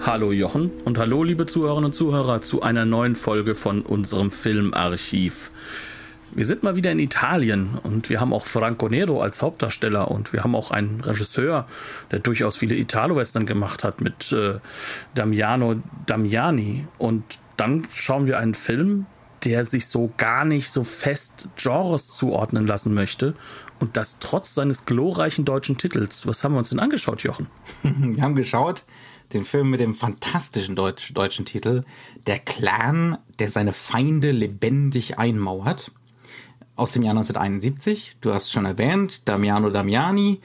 Hallo Jochen und hallo liebe Zuhörerinnen und Zuhörer zu einer neuen Folge von unserem Filmarchiv. Wir sind mal wieder in Italien und wir haben auch Franco Nero als Hauptdarsteller und wir haben auch einen Regisseur, der durchaus viele Italo-Western gemacht hat mit äh, Damiano Damiani. Und dann schauen wir einen Film, der sich so gar nicht so fest Genres zuordnen lassen möchte und das trotz seines glorreichen deutschen Titels. Was haben wir uns denn angeschaut, Jochen? Wir haben geschaut den Film mit dem fantastischen Deutsch, deutschen Titel Der Clan, der seine Feinde lebendig einmauert. Aus dem Jahr 1971. Du hast schon erwähnt, Damiano Damiani.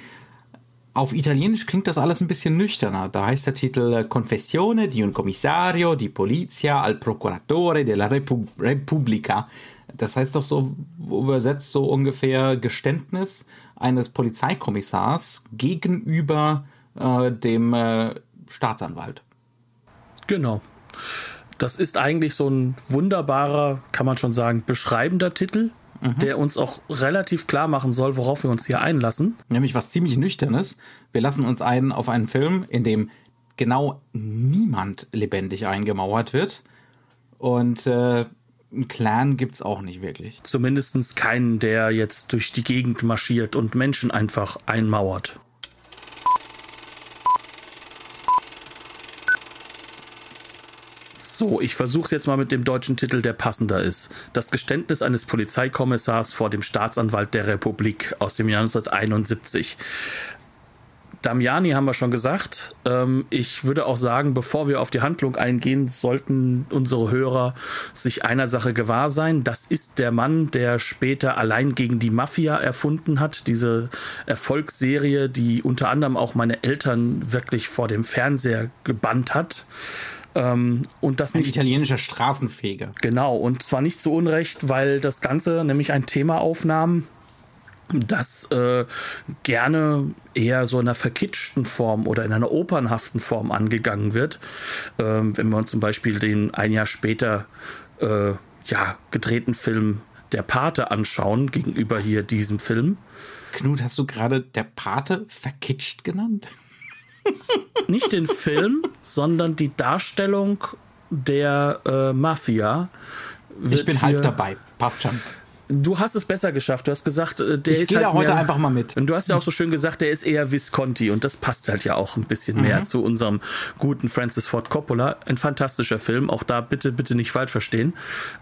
Auf Italienisch klingt das alles ein bisschen nüchterner. Da heißt der Titel Confessione di un commissario di polizia al procuratore della Repu Repubblica. Das heißt doch so übersetzt so ungefähr Geständnis eines Polizeikommissars gegenüber äh, dem äh, Staatsanwalt. Genau. Das ist eigentlich so ein wunderbarer, kann man schon sagen, beschreibender Titel, mhm. der uns auch relativ klar machen soll, worauf wir uns hier einlassen. Nämlich was ziemlich nüchternes. Wir lassen uns ein auf einen Film, in dem genau niemand lebendig eingemauert wird. Und äh, einen Clan gibt es auch nicht wirklich. Zumindest keinen, der jetzt durch die Gegend marschiert und Menschen einfach einmauert. So, ich versuche es jetzt mal mit dem deutschen Titel, der passender ist. Das Geständnis eines Polizeikommissars vor dem Staatsanwalt der Republik aus dem Jahr 1971. Damiani haben wir schon gesagt. Ähm, ich würde auch sagen, bevor wir auf die Handlung eingehen, sollten unsere Hörer sich einer Sache gewahr sein. Das ist der Mann, der später allein gegen die Mafia erfunden hat. Diese Erfolgsserie, die unter anderem auch meine Eltern wirklich vor dem Fernseher gebannt hat. Ähm, und das ein nicht, italienischer Straßenfeger. Genau, und zwar nicht zu Unrecht, weil das Ganze nämlich ein Thema aufnahm, das äh, gerne eher so in einer verkitschten Form oder in einer opernhaften Form angegangen wird. Ähm, wenn wir uns zum Beispiel den ein Jahr später äh, ja, gedrehten Film Der Pate anschauen, gegenüber hier diesem Film. Knut, hast du gerade Der Pate verkitscht genannt? Nicht den Film, sondern die Darstellung der äh, Mafia. Ich bin halb dabei. Passt schon. Du hast es besser geschafft. Du hast gesagt, äh, der ich ist. Ich gehe halt da heute mehr, einfach mal mit. Und du hast ja auch so schön gesagt, der ist eher Visconti. Und das passt halt ja auch ein bisschen mhm. mehr zu unserem guten Francis Ford Coppola. Ein fantastischer Film. Auch da bitte, bitte nicht falsch verstehen.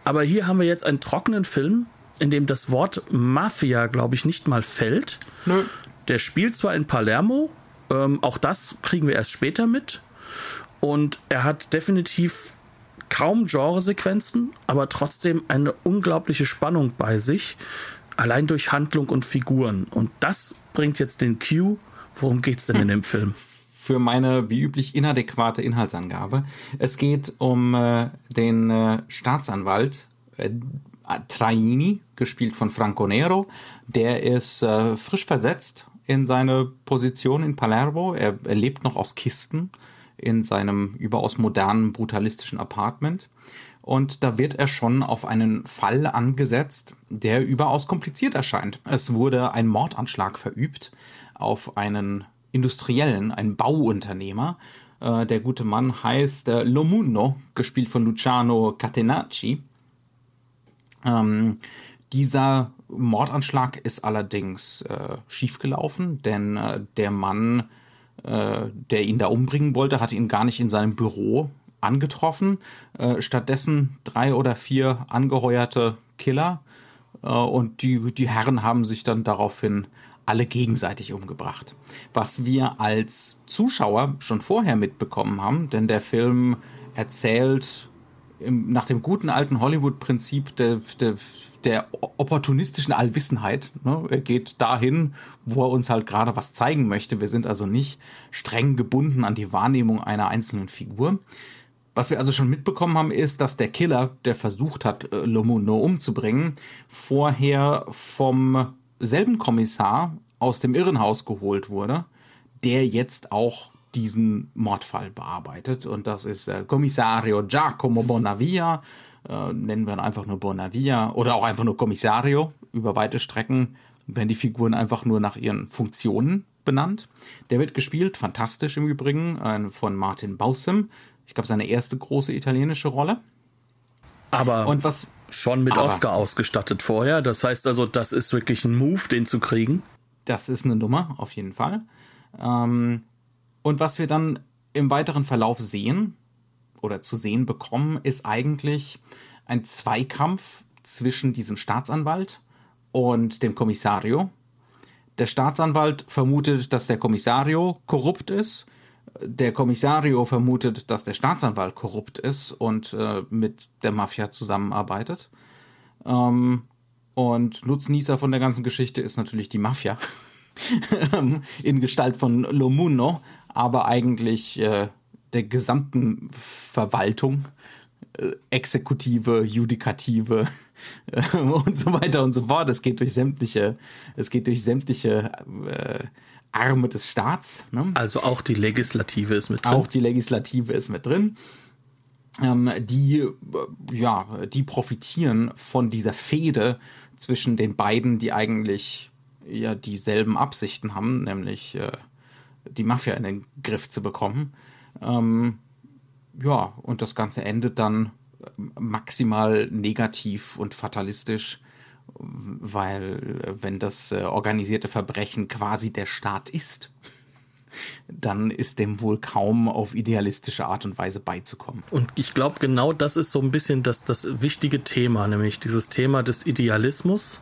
Aber hier haben wir jetzt einen trockenen Film, in dem das Wort Mafia, glaube ich, nicht mal fällt. Nö. Der spielt zwar in Palermo, ähm, auch das kriegen wir erst später mit. Und er hat definitiv kaum Genresequenzen, aber trotzdem eine unglaubliche Spannung bei sich, allein durch Handlung und Figuren. Und das bringt jetzt den Cue. Worum geht's denn in dem Film? Für meine wie üblich inadäquate Inhaltsangabe. Es geht um äh, den äh, Staatsanwalt äh, Traini, gespielt von Franco Nero. Der ist äh, frisch versetzt in seine Position in Palermo. Er, er lebt noch aus Kisten in seinem überaus modernen, brutalistischen Apartment. Und da wird er schon auf einen Fall angesetzt, der überaus kompliziert erscheint. Es wurde ein Mordanschlag verübt auf einen Industriellen, einen Bauunternehmer. Äh, der gute Mann heißt äh, Lomuno, gespielt von Luciano Catenacci. Ähm, dieser Mordanschlag ist allerdings äh, schiefgelaufen, denn äh, der Mann, äh, der ihn da umbringen wollte, hat ihn gar nicht in seinem Büro angetroffen. Äh, stattdessen drei oder vier angeheuerte Killer äh, und die, die Herren haben sich dann daraufhin alle gegenseitig umgebracht. Was wir als Zuschauer schon vorher mitbekommen haben, denn der Film erzählt im, nach dem guten alten Hollywood-Prinzip der, der, der opportunistischen Allwissenheit. Ne? Er geht dahin, wo er uns halt gerade was zeigen möchte. Wir sind also nicht streng gebunden an die Wahrnehmung einer einzelnen Figur. was wir also schon mitbekommen haben, ist, dass der Killer, der versucht hat, äh, Lomuno umzubringen, vorher vom selben Kommissar aus dem Irrenhaus geholt wurde, der jetzt auch diesen Mordfall bearbeitet. Und das ist äh, Kommissario Giacomo Bonavia, äh, nennen wir ihn einfach nur Bonavia oder auch einfach nur Kommissario über weite Strecken werden die Figuren einfach nur nach ihren Funktionen benannt. Der wird gespielt, fantastisch im Übrigen, von Martin Bausem. Ich glaube, seine erste große italienische Rolle. Aber und was schon mit aber, Oscar ausgestattet vorher. Das heißt also, das ist wirklich ein Move, den zu kriegen. Das ist eine Nummer, auf jeden Fall. Ähm, und was wir dann im weiteren Verlauf sehen oder zu sehen bekommen, ist eigentlich ein Zweikampf zwischen diesem Staatsanwalt und dem Kommissario. Der Staatsanwalt vermutet, dass der Kommissario korrupt ist. Der Kommissario vermutet, dass der Staatsanwalt korrupt ist und äh, mit der Mafia zusammenarbeitet. Ähm, und Nutznießer von der ganzen Geschichte ist natürlich die Mafia. in Gestalt von Lomuno, aber eigentlich äh, der gesamten Verwaltung, äh, Exekutive, Judikative äh, und so weiter und so fort. Es geht durch sämtliche, es geht durch sämtliche äh, Arme des Staats. Ne? Also auch die Legislative ist mit drin. Auch die Legislative ist mit drin. Ähm, die, äh, ja, die profitieren von dieser Fehde zwischen den beiden, die eigentlich ja dieselben Absichten haben, nämlich äh, die Mafia in den Griff zu bekommen. Ähm, ja, und das Ganze endet dann maximal negativ und fatalistisch, weil wenn das äh, organisierte Verbrechen quasi der Staat ist, dann ist dem wohl kaum auf idealistische Art und Weise beizukommen. Und ich glaube, genau das ist so ein bisschen das, das wichtige Thema, nämlich dieses Thema des Idealismus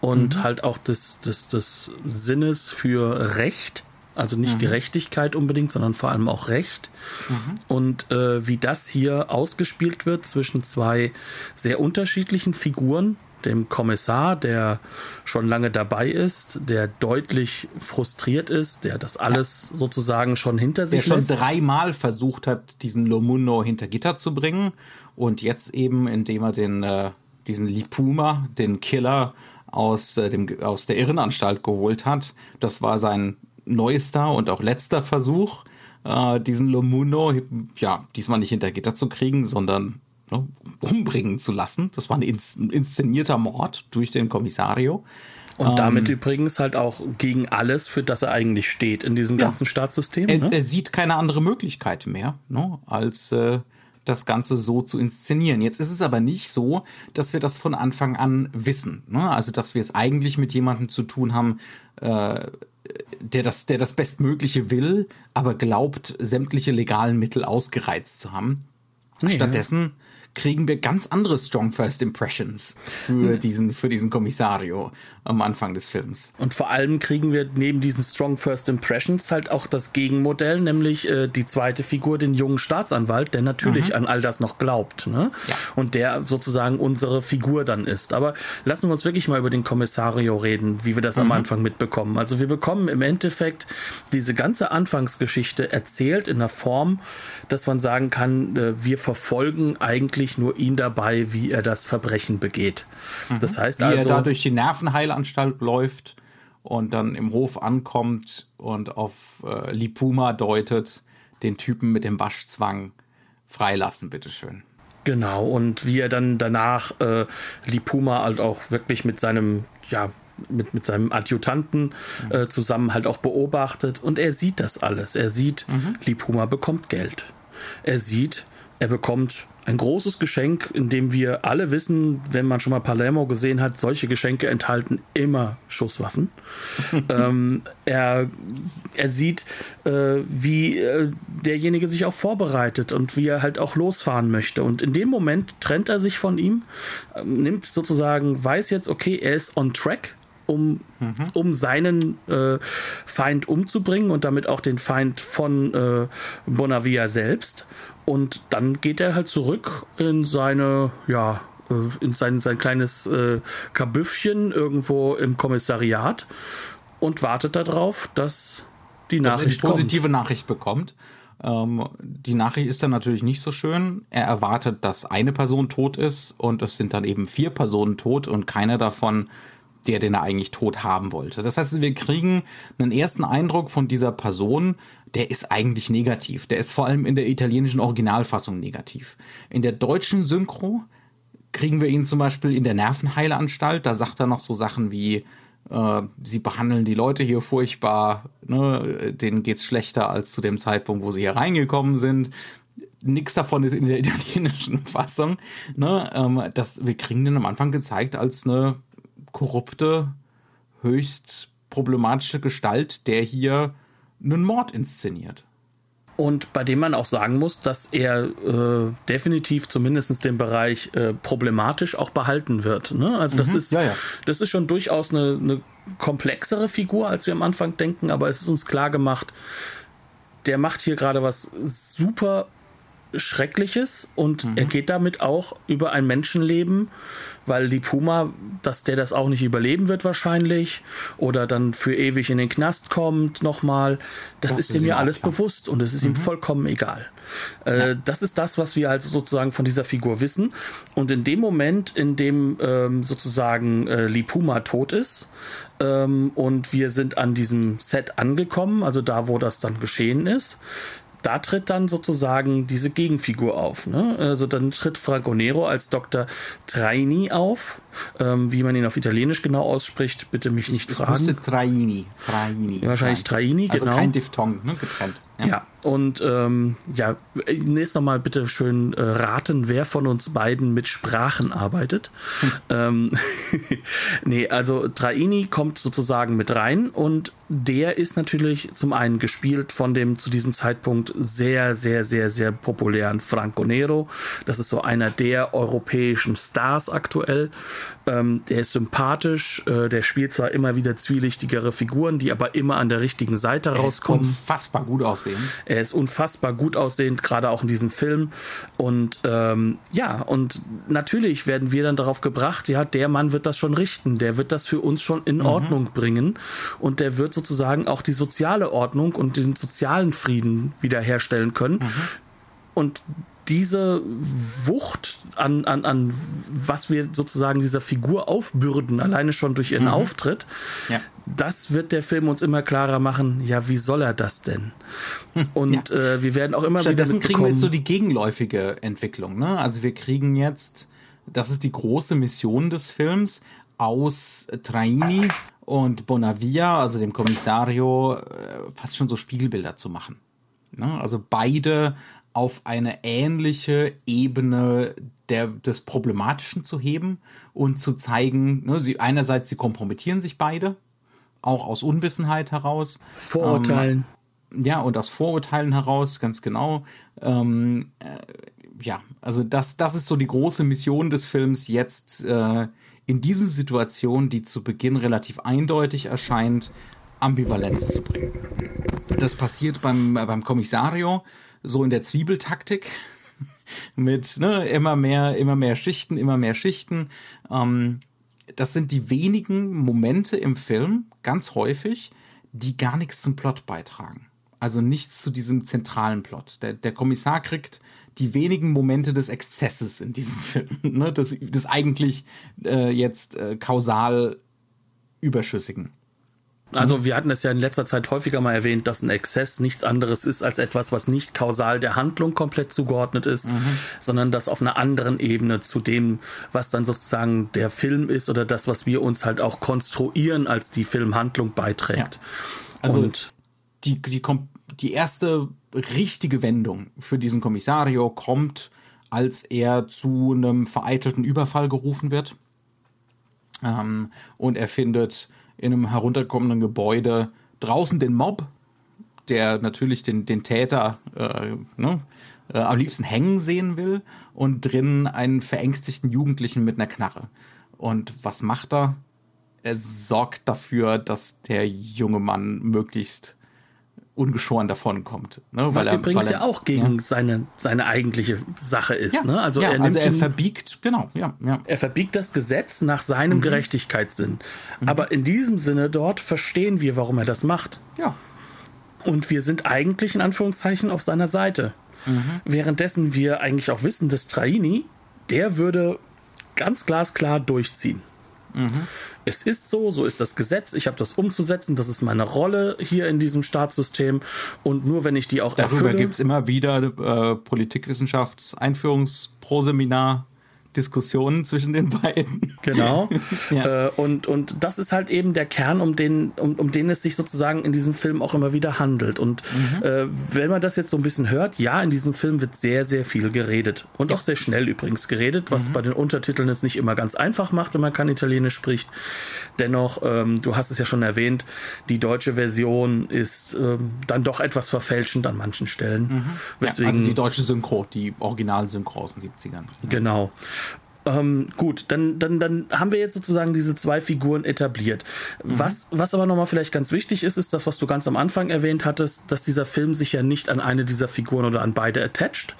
und mhm. halt auch des, des, des Sinnes für Recht also nicht mhm. Gerechtigkeit unbedingt, sondern vor allem auch Recht. Mhm. Und äh, wie das hier ausgespielt wird zwischen zwei sehr unterschiedlichen Figuren, dem Kommissar, der schon lange dabei ist, der deutlich frustriert ist, der das alles ja. sozusagen schon hinter sich der lässt. Der schon dreimal versucht hat, diesen Lomuno hinter Gitter zu bringen und jetzt eben, indem er den, äh, diesen Lipuma, den Killer aus, äh, dem, aus der Irrenanstalt geholt hat, das war sein neuester und auch letzter Versuch, äh, diesen Lomuno, ja, diesmal nicht hinter Gitter zu kriegen, sondern ne, umbringen zu lassen. Das war ein inszenierter Mord durch den Kommissario. Und damit ähm, übrigens halt auch gegen alles, für das er eigentlich steht in diesem ja, ganzen Staatssystem. Er, ne? er, sieht keine andere Möglichkeit mehr, ne, als äh, das Ganze so zu inszenieren. Jetzt ist es aber nicht so, dass wir das von Anfang an wissen. Ne? Also, dass wir es eigentlich mit jemandem zu tun haben, äh, der das, der das Bestmögliche will, aber glaubt, sämtliche legalen Mittel ausgereizt zu haben. Stattdessen kriegen wir ganz andere Strong First Impressions für diesen, für diesen Kommissario am Anfang des Films. Und vor allem kriegen wir neben diesen Strong First Impressions halt auch das Gegenmodell, nämlich äh, die zweite Figur, den jungen Staatsanwalt, der natürlich mhm. an all das noch glaubt. Ne? Ja. Und der sozusagen unsere Figur dann ist. Aber lassen wir uns wirklich mal über den Kommissario reden, wie wir das mhm. am Anfang mitbekommen. Also wir bekommen im Endeffekt diese ganze Anfangsgeschichte erzählt in einer Form, dass man sagen kann, äh, wir verfolgen eigentlich nur ihn dabei, wie er das Verbrechen begeht. Mhm. Das heißt wie also. Er da durch die Nervenheilanstalt läuft und dann im Hof ankommt und auf äh, Lipuma deutet, den Typen mit dem Waschzwang freilassen, bitteschön. Genau, und wie er dann danach äh, Lipuma halt auch wirklich mit seinem, ja, mit, mit seinem Adjutanten äh, zusammen halt auch beobachtet und er sieht das alles. Er sieht, mhm. Lipuma bekommt Geld. Er sieht, er bekommt ein großes Geschenk, in dem wir alle wissen, wenn man schon mal Palermo gesehen hat, solche Geschenke enthalten immer Schusswaffen. ähm, er, er sieht, äh, wie äh, derjenige sich auch vorbereitet und wie er halt auch losfahren möchte. Und in dem Moment trennt er sich von ihm, äh, nimmt sozusagen, weiß jetzt, okay, er ist on track, um, mhm. um seinen äh, Feind umzubringen und damit auch den Feind von äh, Bonavia selbst. Und dann geht er halt zurück in seine, ja, äh, in sein, sein kleines äh, Kabüffchen irgendwo im Kommissariat und wartet darauf, dass die Nachricht also eine positive kommt. Nachricht bekommt. Ähm, die Nachricht ist dann natürlich nicht so schön. Er erwartet, dass eine Person tot ist und es sind dann eben vier Personen tot und keiner davon der, den er eigentlich tot haben wollte. Das heißt, wir kriegen einen ersten Eindruck von dieser Person, der ist eigentlich negativ. Der ist vor allem in der italienischen Originalfassung negativ. In der deutschen Synchro kriegen wir ihn zum Beispiel in der Nervenheilanstalt. Da sagt er noch so Sachen wie, äh, sie behandeln die Leute hier furchtbar, ne? denen geht's schlechter als zu dem Zeitpunkt, wo sie hier reingekommen sind. Nichts davon ist in der italienischen Fassung. Ne? Ähm, das, wir kriegen den am Anfang gezeigt als eine korrupte, höchst problematische Gestalt, der hier einen Mord inszeniert. Und bei dem man auch sagen muss, dass er äh, definitiv zumindest den Bereich äh, problematisch auch behalten wird. Ne? Also das mhm, ist ja, ja. das ist schon durchaus eine, eine komplexere Figur, als wir am Anfang denken, aber es ist uns klar gemacht, der macht hier gerade was super Schreckliches und mhm. er geht damit auch über ein Menschenleben, weil die Puma, dass der das auch nicht überleben wird wahrscheinlich oder dann für ewig in den Knast kommt nochmal, das, das ist ihm ja alles klar. bewusst und es ist mhm. ihm vollkommen egal. Äh, ja. Das ist das, was wir also sozusagen von dieser Figur wissen und in dem Moment, in dem ähm, sozusagen äh, Lipuma tot ist ähm, und wir sind an diesem Set angekommen, also da, wo das dann geschehen ist, da tritt dann sozusagen diese Gegenfigur auf. Ne? Also dann tritt Fragonero als Dr. Traini auf. Ähm, wie man ihn auf Italienisch genau ausspricht, bitte mich nicht ich fragen. Ich Traini. Traini. wahrscheinlich Traini, also genau. Also kein Diphthong, ne? getrennt. Ja, ja. und ähm, ja, nächstes nochmal bitte schön äh, raten, wer von uns beiden mit Sprachen arbeitet. Hm. Ähm, nee, also Traini kommt sozusagen mit rein und der ist natürlich zum einen gespielt von dem zu diesem Zeitpunkt sehr, sehr, sehr, sehr populären Franco Nero. Das ist so einer der europäischen Stars aktuell. Ähm, der ist sympathisch, äh, der spielt zwar immer wieder zwielichtigere Figuren, die aber immer an der richtigen Seite er rauskommen. Ist unfassbar gut aussehen. Er ist unfassbar gut aussehend, gerade auch in diesem Film. Und ähm, ja, und natürlich werden wir dann darauf gebracht, ja, der Mann wird das schon richten, der wird das für uns schon in mhm. Ordnung bringen und der wird sozusagen auch die soziale Ordnung und den sozialen Frieden wiederherstellen können. Mhm. Und diese Wucht an, an, an was wir sozusagen dieser Figur aufbürden, alleine schon durch ihren mhm. Auftritt, ja. das wird der Film uns immer klarer machen, ja, wie soll er das denn? Und ja. äh, wir werden auch immer Stattdessen wieder kriegen wir jetzt so die gegenläufige Entwicklung. Ne? Also wir kriegen jetzt, das ist die große Mission des Films, aus Traini und Bonavia, also dem Kommissario, äh, fast schon so Spiegelbilder zu machen. Ne? Also beide auf eine ähnliche Ebene der, des Problematischen zu heben und zu zeigen, ne, sie, einerseits, sie kompromittieren sich beide, auch aus Unwissenheit heraus. Vorurteilen. Ähm, ja, und aus Vorurteilen heraus, ganz genau. Ähm, äh, ja, also das, das ist so die große Mission des Films, jetzt äh, in diese Situation, die zu Beginn relativ eindeutig erscheint, Ambivalenz zu bringen. Das passiert beim, äh, beim Kommissario so in der Zwiebeltaktik mit ne, immer mehr, immer mehr Schichten, immer mehr Schichten. Ähm, das sind die wenigen Momente im Film, ganz häufig, die gar nichts zum Plot beitragen. Also nichts zu diesem zentralen Plot. Der, der Kommissar kriegt die wenigen Momente des Exzesses in diesem Film, ne, des, des eigentlich äh, jetzt äh, kausal Überschüssigen. Also wir hatten es ja in letzter Zeit häufiger mal erwähnt, dass ein Exzess nichts anderes ist als etwas, was nicht kausal der Handlung komplett zugeordnet ist, mhm. sondern das auf einer anderen Ebene zu dem, was dann sozusagen der Film ist oder das, was wir uns halt auch konstruieren, als die Filmhandlung beiträgt. Ja. Also Und die, die, die erste richtige Wendung für diesen Kommissario kommt, als er zu einem vereitelten Überfall gerufen wird. Ähm, und er findet in einem herunterkommenden Gebäude draußen den Mob, der natürlich den, den Täter äh, ne, äh, am liebsten hängen sehen will und drinnen einen verängstigten Jugendlichen mit einer Knarre. Und was macht er? Er sorgt dafür, dass der junge Mann möglichst ungeschoren davonkommt. Ne? Was er, übrigens er, ja auch gegen ja. Seine, seine eigentliche Sache ist. Ja, ne? Also, ja, er, also er verbiegt, genau, ja. Er verbiegt das Gesetz nach seinem mhm. Gerechtigkeitssinn. Mhm. Aber in diesem Sinne dort verstehen wir, warum er das macht. Ja. Und wir sind eigentlich in Anführungszeichen auf seiner Seite. Mhm. Währenddessen wir eigentlich auch wissen, dass Traini, der würde ganz glasklar durchziehen. Mhm. Es ist so, so ist das Gesetz, ich habe das umzusetzen, das ist meine Rolle hier in diesem Staatssystem. Und nur wenn ich die auch Darüber erfülle... gibt es immer wieder äh, Politikwissenschafts-Einführungsproseminar Diskussionen zwischen den beiden. Genau. ja. Äh, und, und das ist halt eben der Kern, um den, um, um den es sich sozusagen in diesem Film auch immer wieder handelt. Und mhm. äh, wenn man das jetzt so ein bisschen hört, ja, in diesem Film wird sehr, sehr viel geredet. Und ja. auch sehr schnell übrigens geredet, was mhm. bei den Untertiteln es nicht immer ganz einfach macht, wenn man kein Italienisch spricht. Dennoch, ähm, du hast es ja schon erwähnt, die deutsche Version ist ähm, dann doch etwas verfälschend an manchen Stellen. Mhm. Weswegen, ja, also die deutsche Synchro, die Original-Synchro aus den 70ern. Genau. Ähm, gut, dann, dann, dann haben wir jetzt sozusagen diese zwei Figuren etabliert. Mhm. Was, was aber nochmal vielleicht ganz wichtig ist, ist das, was du ganz am Anfang erwähnt hattest, dass dieser Film sich ja nicht an eine dieser Figuren oder an beide attached,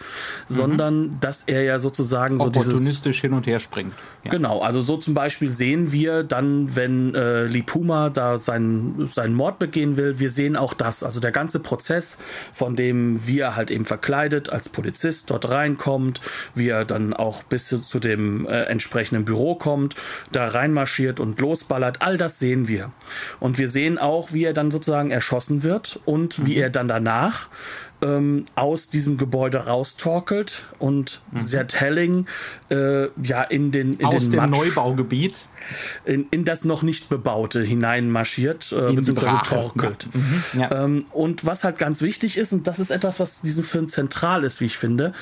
mhm. sondern dass er ja sozusagen so dieses... Opportunistisch hin und her springt. Ja. Genau, also so zum Beispiel sehen wir dann, wenn äh, Lipuma da seinen, seinen Mord begehen will, wir sehen auch das, also der ganze Prozess, von dem wie er halt eben verkleidet als Polizist dort reinkommt, wie er dann auch bis zu dem äh, entsprechenden Büro kommt, da reinmarschiert und losballert. All das sehen wir. Und wir sehen auch, wie er dann sozusagen erschossen wird und mhm. wie er dann danach ähm, aus diesem Gebäude raustorkelt und mhm. sehr telling äh, ja in den in aus den dem Matsch, Neubaugebiet in, in das noch nicht bebaute hineinmarschiert äh, beziehungsweise torkelt. Mhm. Ja. Ähm, und was halt ganz wichtig ist und das ist etwas, was diesem Film zentral ist, wie ich finde,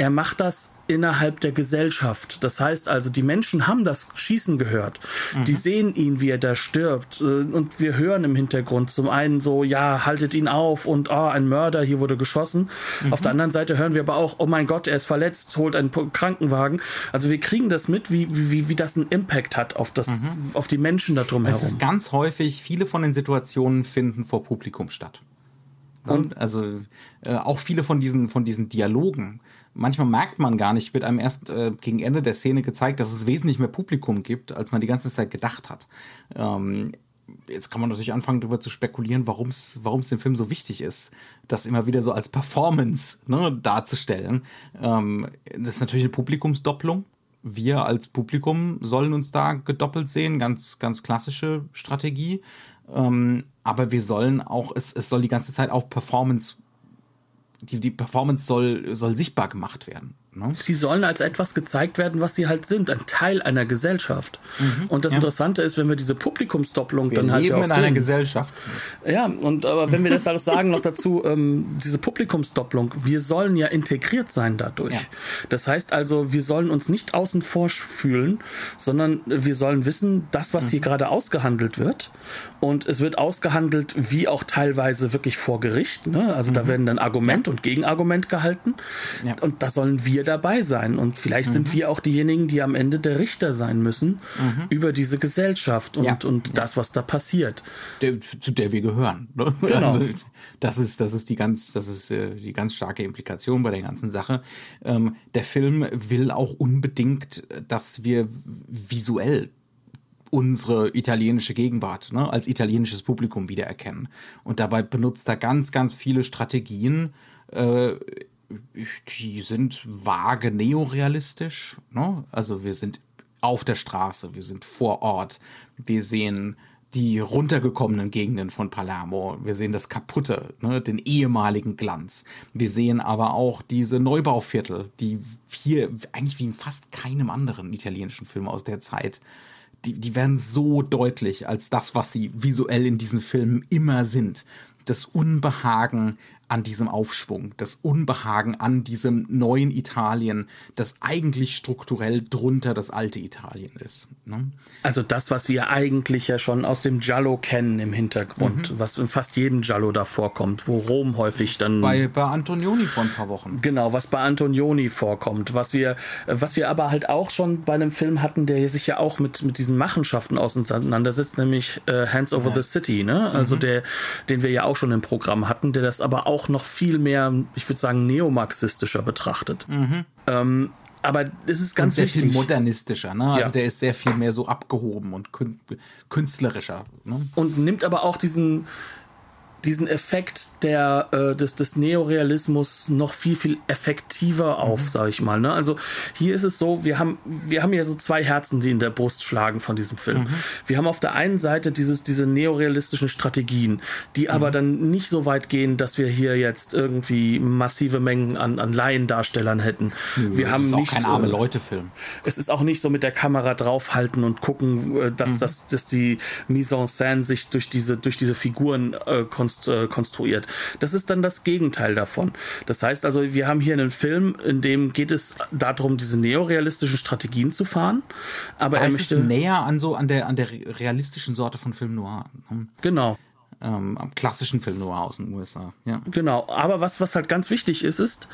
er macht das innerhalb der Gesellschaft. Das heißt also, die Menschen haben das Schießen gehört. Mhm. Die sehen ihn, wie er da stirbt. Äh, und wir hören im Hintergrund zum einen so, ja, haltet ihn auf und oh, ein Mörder, hier wurde geschossen. Mhm. Auf der anderen Seite hören wir aber auch, oh mein Gott, er ist verletzt, holt einen Krankenwagen. Also wir kriegen das mit, wie, wie, wie das einen Impact hat auf, das, mhm. auf die Menschen da drumherum. Es ist ganz häufig, viele von den Situationen finden vor Publikum statt. Und also äh, auch viele von diesen, von diesen Dialogen manchmal merkt man gar nicht, wird einem erst äh, gegen Ende der Szene gezeigt, dass es wesentlich mehr Publikum gibt, als man die ganze Zeit gedacht hat. Ähm, jetzt kann man natürlich anfangen, darüber zu spekulieren, warum es dem Film so wichtig ist, das immer wieder so als Performance ne, darzustellen. Ähm, das ist natürlich eine Publikumsdopplung. Wir als Publikum sollen uns da gedoppelt sehen, ganz, ganz klassische Strategie. Ähm, aber wir sollen auch, es, es soll die ganze Zeit auf Performance die, die Performance soll, soll sichtbar gemacht werden. Ne? Sie sollen als etwas gezeigt werden, was sie halt sind, ein Teil einer Gesellschaft. Mhm, und das ja. Interessante ist, wenn wir diese Publikumsdoppelung wir dann halt leben ja auch in einer Gesellschaft. Ja, und aber wenn wir das alles sagen, noch dazu, ähm, diese Publikumsdoppelung, wir sollen ja integriert sein dadurch. Ja. Das heißt also, wir sollen uns nicht außen vor fühlen, sondern wir sollen wissen, das, was mhm. hier gerade ausgehandelt wird, und es wird ausgehandelt, wie auch teilweise wirklich vor Gericht. Ne? Also mhm. da werden dann Argument und Gegenargument gehalten. Und da sollen wir wir dabei sein. Und vielleicht mhm. sind wir auch diejenigen, die am Ende der Richter sein müssen mhm. über diese Gesellschaft und, ja. und ja. das, was da passiert. Der, zu der wir gehören. Ne? Genau. Also, das ist, das ist die ganz, das ist äh, die ganz starke Implikation bei der ganzen Sache. Ähm, der Film will auch unbedingt, dass wir visuell unsere italienische Gegenwart ne, als italienisches Publikum wiedererkennen. Und dabei benutzt er ganz, ganz viele Strategien, äh, die sind vage neorealistisch. Ne? Also wir sind auf der Straße, wir sind vor Ort, wir sehen die runtergekommenen Gegenden von Palermo. Wir sehen das Kaputte, ne, den ehemaligen Glanz. Wir sehen aber auch diese Neubauviertel, die hier eigentlich wie in fast keinem anderen italienischen Film aus der Zeit, die, die werden so deutlich als das, was sie visuell in diesen Filmen immer sind. Das Unbehagen an diesem Aufschwung, das Unbehagen an diesem neuen Italien, das eigentlich strukturell drunter das alte Italien ist. Ne? Also das, was wir eigentlich ja schon aus dem Giallo kennen im Hintergrund, mhm. was in fast jedem Giallo da vorkommt, wo Rom häufig dann bei, bei Antonioni vor ein paar Wochen. Genau, was bei Antonioni vorkommt, was wir was wir aber halt auch schon bei einem Film hatten, der sich ja auch mit mit diesen Machenschaften auseinandersetzt, nämlich äh, Hands Over ja. the City, ne? Also mhm. der den wir ja auch schon im Programm hatten, der das aber auch noch viel mehr, ich würde sagen, neomarxistischer betrachtet. Mhm. Ähm, aber es ist ganz und sehr wichtig. viel modernistischer, ne? Also ja. der ist sehr viel mehr so abgehoben und künstlerischer. Ne? Und nimmt aber auch diesen diesen Effekt der, äh, des, des Neorealismus noch viel, viel effektiver auf, mhm. sag ich mal. Ne? Also hier ist es so, wir haben, wir haben ja so zwei Herzen, die in der Brust schlagen von diesem Film. Mhm. Wir haben auf der einen Seite dieses, diese neorealistischen Strategien, die mhm. aber dann nicht so weit gehen, dass wir hier jetzt irgendwie massive Mengen an, an Laiendarstellern hätten. Mhm, wir haben ist nicht, auch kein arme Leute-Film. Es ist auch nicht so mit der Kamera draufhalten und gucken, äh, dass, mhm. dass, dass die Mise en scène sich durch diese, durch diese Figuren äh, äh, konstruiert. Das ist dann das Gegenteil davon. Das heißt also, wir haben hier einen Film, in dem geht es darum, diese neorealistischen Strategien zu fahren, aber da er möchte näher an so an der an der realistischen Sorte von Film Noir. Ne? Genau. Ähm, am klassischen Film Noir aus den USA. Ja. Genau. Aber was was halt ganz wichtig ist, ist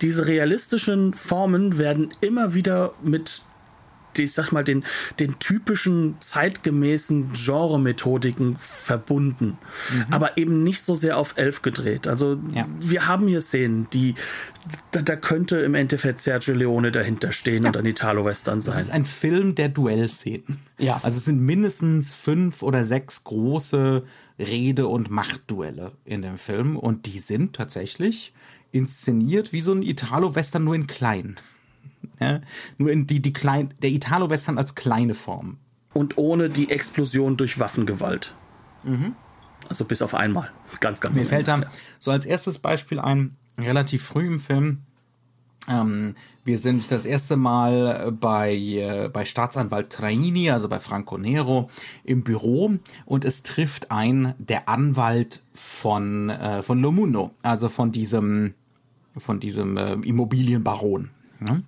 diese realistischen Formen werden immer wieder mit ich sag mal, den, den typischen zeitgemäßen Genre-Methodiken verbunden. Mhm. Aber eben nicht so sehr auf elf gedreht. Also ja. wir haben hier Szenen, die da, da, könnte im Endeffekt Sergio Leone dahinter stehen ja. und ein Italo-Western sein. Es ist ein Film der Duellszenen. Ja. Also es sind mindestens fünf oder sechs große Rede- und Machtduelle in dem Film und die sind tatsächlich inszeniert wie so ein Italo-Western nur in klein. Ja? Nur in die, die klein, der Italo-Western als kleine Form. Und ohne die Explosion durch Waffengewalt. Mhm. Also bis auf einmal. Ganz, ganz Mir fällt da so als erstes Beispiel ein, relativ früh im Film. Ähm, wir sind das erste Mal bei, äh, bei Staatsanwalt Traini, also bei Franco Nero, im Büro und es trifft ein der Anwalt von, äh, von Lomuno, also von diesem, von diesem äh, Immobilienbaron. Ne?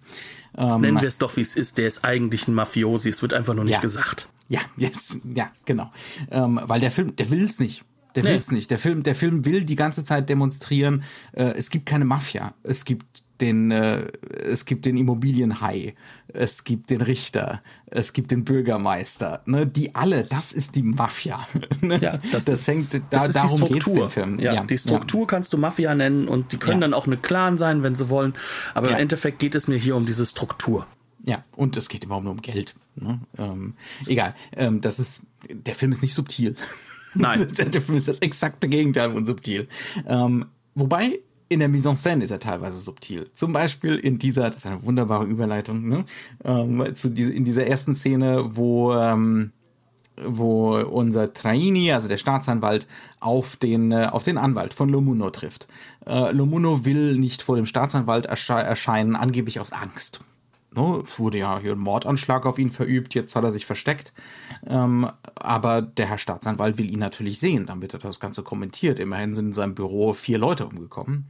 Ähm, nennen wir es doch, wie es ist. Der ist eigentlich ein Mafiosi. Es wird einfach nur nicht ja. gesagt. Ja, yes, ja, genau. Ähm, weil der Film, der will es nicht. Der nee. will es nicht. Der Film, der Film will die ganze Zeit demonstrieren, äh, es gibt keine Mafia. Es gibt den, äh, es gibt den Immobilienhai, es gibt den Richter, es gibt den Bürgermeister, ne, die alle, das ist die Mafia. Ne? Ja, das, das hängt, da, das ist darum geht es Film. Ja, ja, die Struktur ja. kannst du Mafia nennen und die können ja. dann auch eine Clan sein, wenn sie wollen, aber im Endeffekt geht es mir hier um diese Struktur. Ja, und es geht überhaupt nur um Geld. Ne? Ähm, egal, ähm, das ist, der Film ist nicht subtil. Nein. der Film ist das exakte Gegenteil von subtil. Ähm, wobei in der Mise en scène ist er teilweise subtil. Zum Beispiel in dieser, das ist eine wunderbare Überleitung, ne? Ähm, zu diese, in dieser ersten Szene, wo, ähm, wo unser Traini, also der Staatsanwalt, auf den, äh, auf den Anwalt von Lomuno trifft. Äh, Lomuno will nicht vor dem Staatsanwalt ersche erscheinen, angeblich aus Angst. No, es wurde ja hier ein Mordanschlag auf ihn verübt, jetzt hat er sich versteckt. Ähm, aber der Herr Staatsanwalt will ihn natürlich sehen, damit er das Ganze kommentiert. Immerhin sind in seinem Büro vier Leute umgekommen.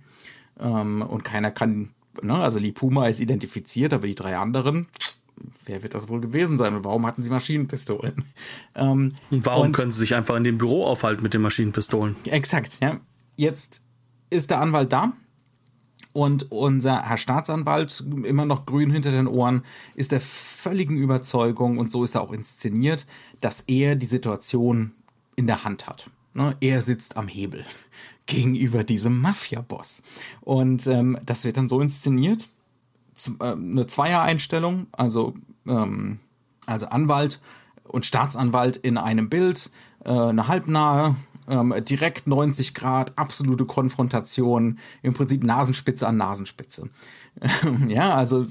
Ähm, und keiner kann, ne, also Lipuma ist identifiziert, aber die drei anderen, wer wird das wohl gewesen sein und warum hatten sie Maschinenpistolen? Ähm, und warum und, können sie sich einfach in dem Büro aufhalten mit den Maschinenpistolen? Exakt, ja. Jetzt ist der Anwalt da und unser Herr Staatsanwalt, immer noch grün hinter den Ohren, ist der völligen Überzeugung, und so ist er auch inszeniert, dass er die Situation in der Hand hat. Ne? Er sitzt am Hebel gegenüber diesem Mafia-Boss. Und ähm, das wird dann so inszeniert. Z äh, eine Zweier-Einstellung, also, ähm, also Anwalt und Staatsanwalt in einem Bild, äh, eine halbnahe, ähm, direkt 90 Grad, absolute Konfrontation, im Prinzip Nasenspitze an Nasenspitze. ja, also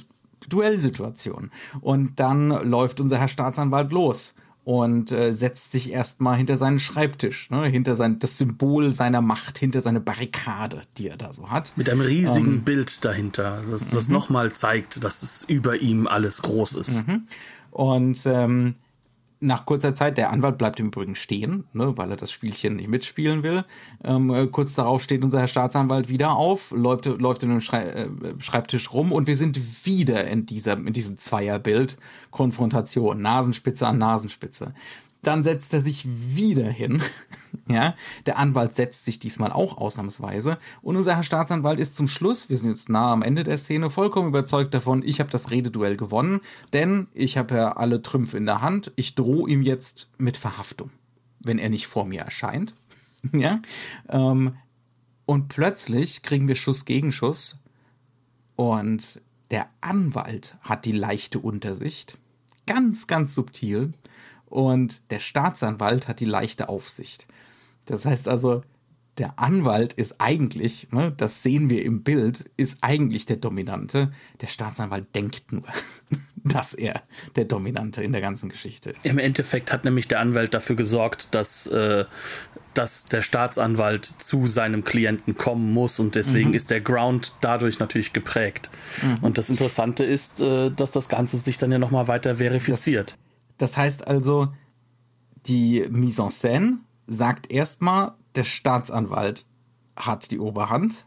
Duellsituation. Und dann läuft unser Herr Staatsanwalt los und äh, setzt sich erstmal hinter seinen Schreibtisch, ne, hinter sein das Symbol seiner Macht, hinter seine Barrikade, die er da so hat. Mit einem riesigen ähm, Bild dahinter, das, das mhm. nochmal zeigt, dass es über ihm alles groß ist. Mhm. Und ähm, nach kurzer Zeit, der Anwalt bleibt im Übrigen stehen, ne, weil er das Spielchen nicht mitspielen will. Ähm, äh, kurz darauf steht unser Herr Staatsanwalt wieder auf, läuft, läuft in einem Schrei äh, Schreibtisch rum und wir sind wieder in, dieser, in diesem Zweierbild Konfrontation, Nasenspitze an Nasenspitze. Dann setzt er sich wieder hin. ja, der Anwalt setzt sich diesmal auch ausnahmsweise. Und unser Herr Staatsanwalt ist zum Schluss, wir sind jetzt nah am Ende der Szene, vollkommen überzeugt davon, ich habe das Rededuell gewonnen, denn ich habe ja alle Trümpfe in der Hand. Ich drohe ihm jetzt mit Verhaftung, wenn er nicht vor mir erscheint. ja. Ähm, und plötzlich kriegen wir Schuss gegen Schuss. Und der Anwalt hat die leichte Untersicht. Ganz, ganz subtil und der Staatsanwalt hat die leichte Aufsicht. Das heißt also, der Anwalt ist eigentlich, ne, das sehen wir im Bild, ist eigentlich der Dominante. Der Staatsanwalt denkt nur, dass er der Dominante in der ganzen Geschichte ist. Im Endeffekt hat nämlich der Anwalt dafür gesorgt, dass, äh, dass der Staatsanwalt zu seinem Klienten kommen muss und deswegen mhm. ist der Ground dadurch natürlich geprägt. Mhm. Und das Interessante ist, äh, dass das Ganze sich dann ja nochmal weiter verifiziert. Das, heißt also, die Mise en scène sagt erstmal, der Staatsanwalt hat die Oberhand.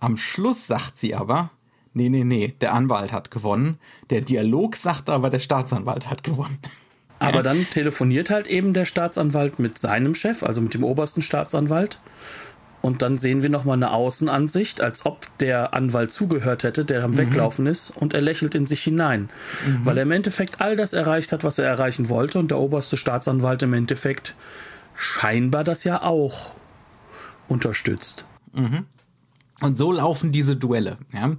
Am Schluss sagt sie aber, nee, nee, nee, der Anwalt hat gewonnen. Der Dialog sagt aber, der Staatsanwalt hat gewonnen. Aber dann telefoniert halt eben der Staatsanwalt mit seinem Chef, also mit dem obersten Staatsanwalt. Und dann sehen wir nochmal eine Außenansicht, als ob der Anwalt zugehört hätte, der am mhm. Weglaufen ist, und er lächelt in sich hinein. Mhm. Weil er im Endeffekt all das erreicht hat, was er erreichen wollte, und der oberste Staatsanwalt im Endeffekt scheinbar das ja auch unterstützt. Mhm. Und so laufen diese Duelle. Ja?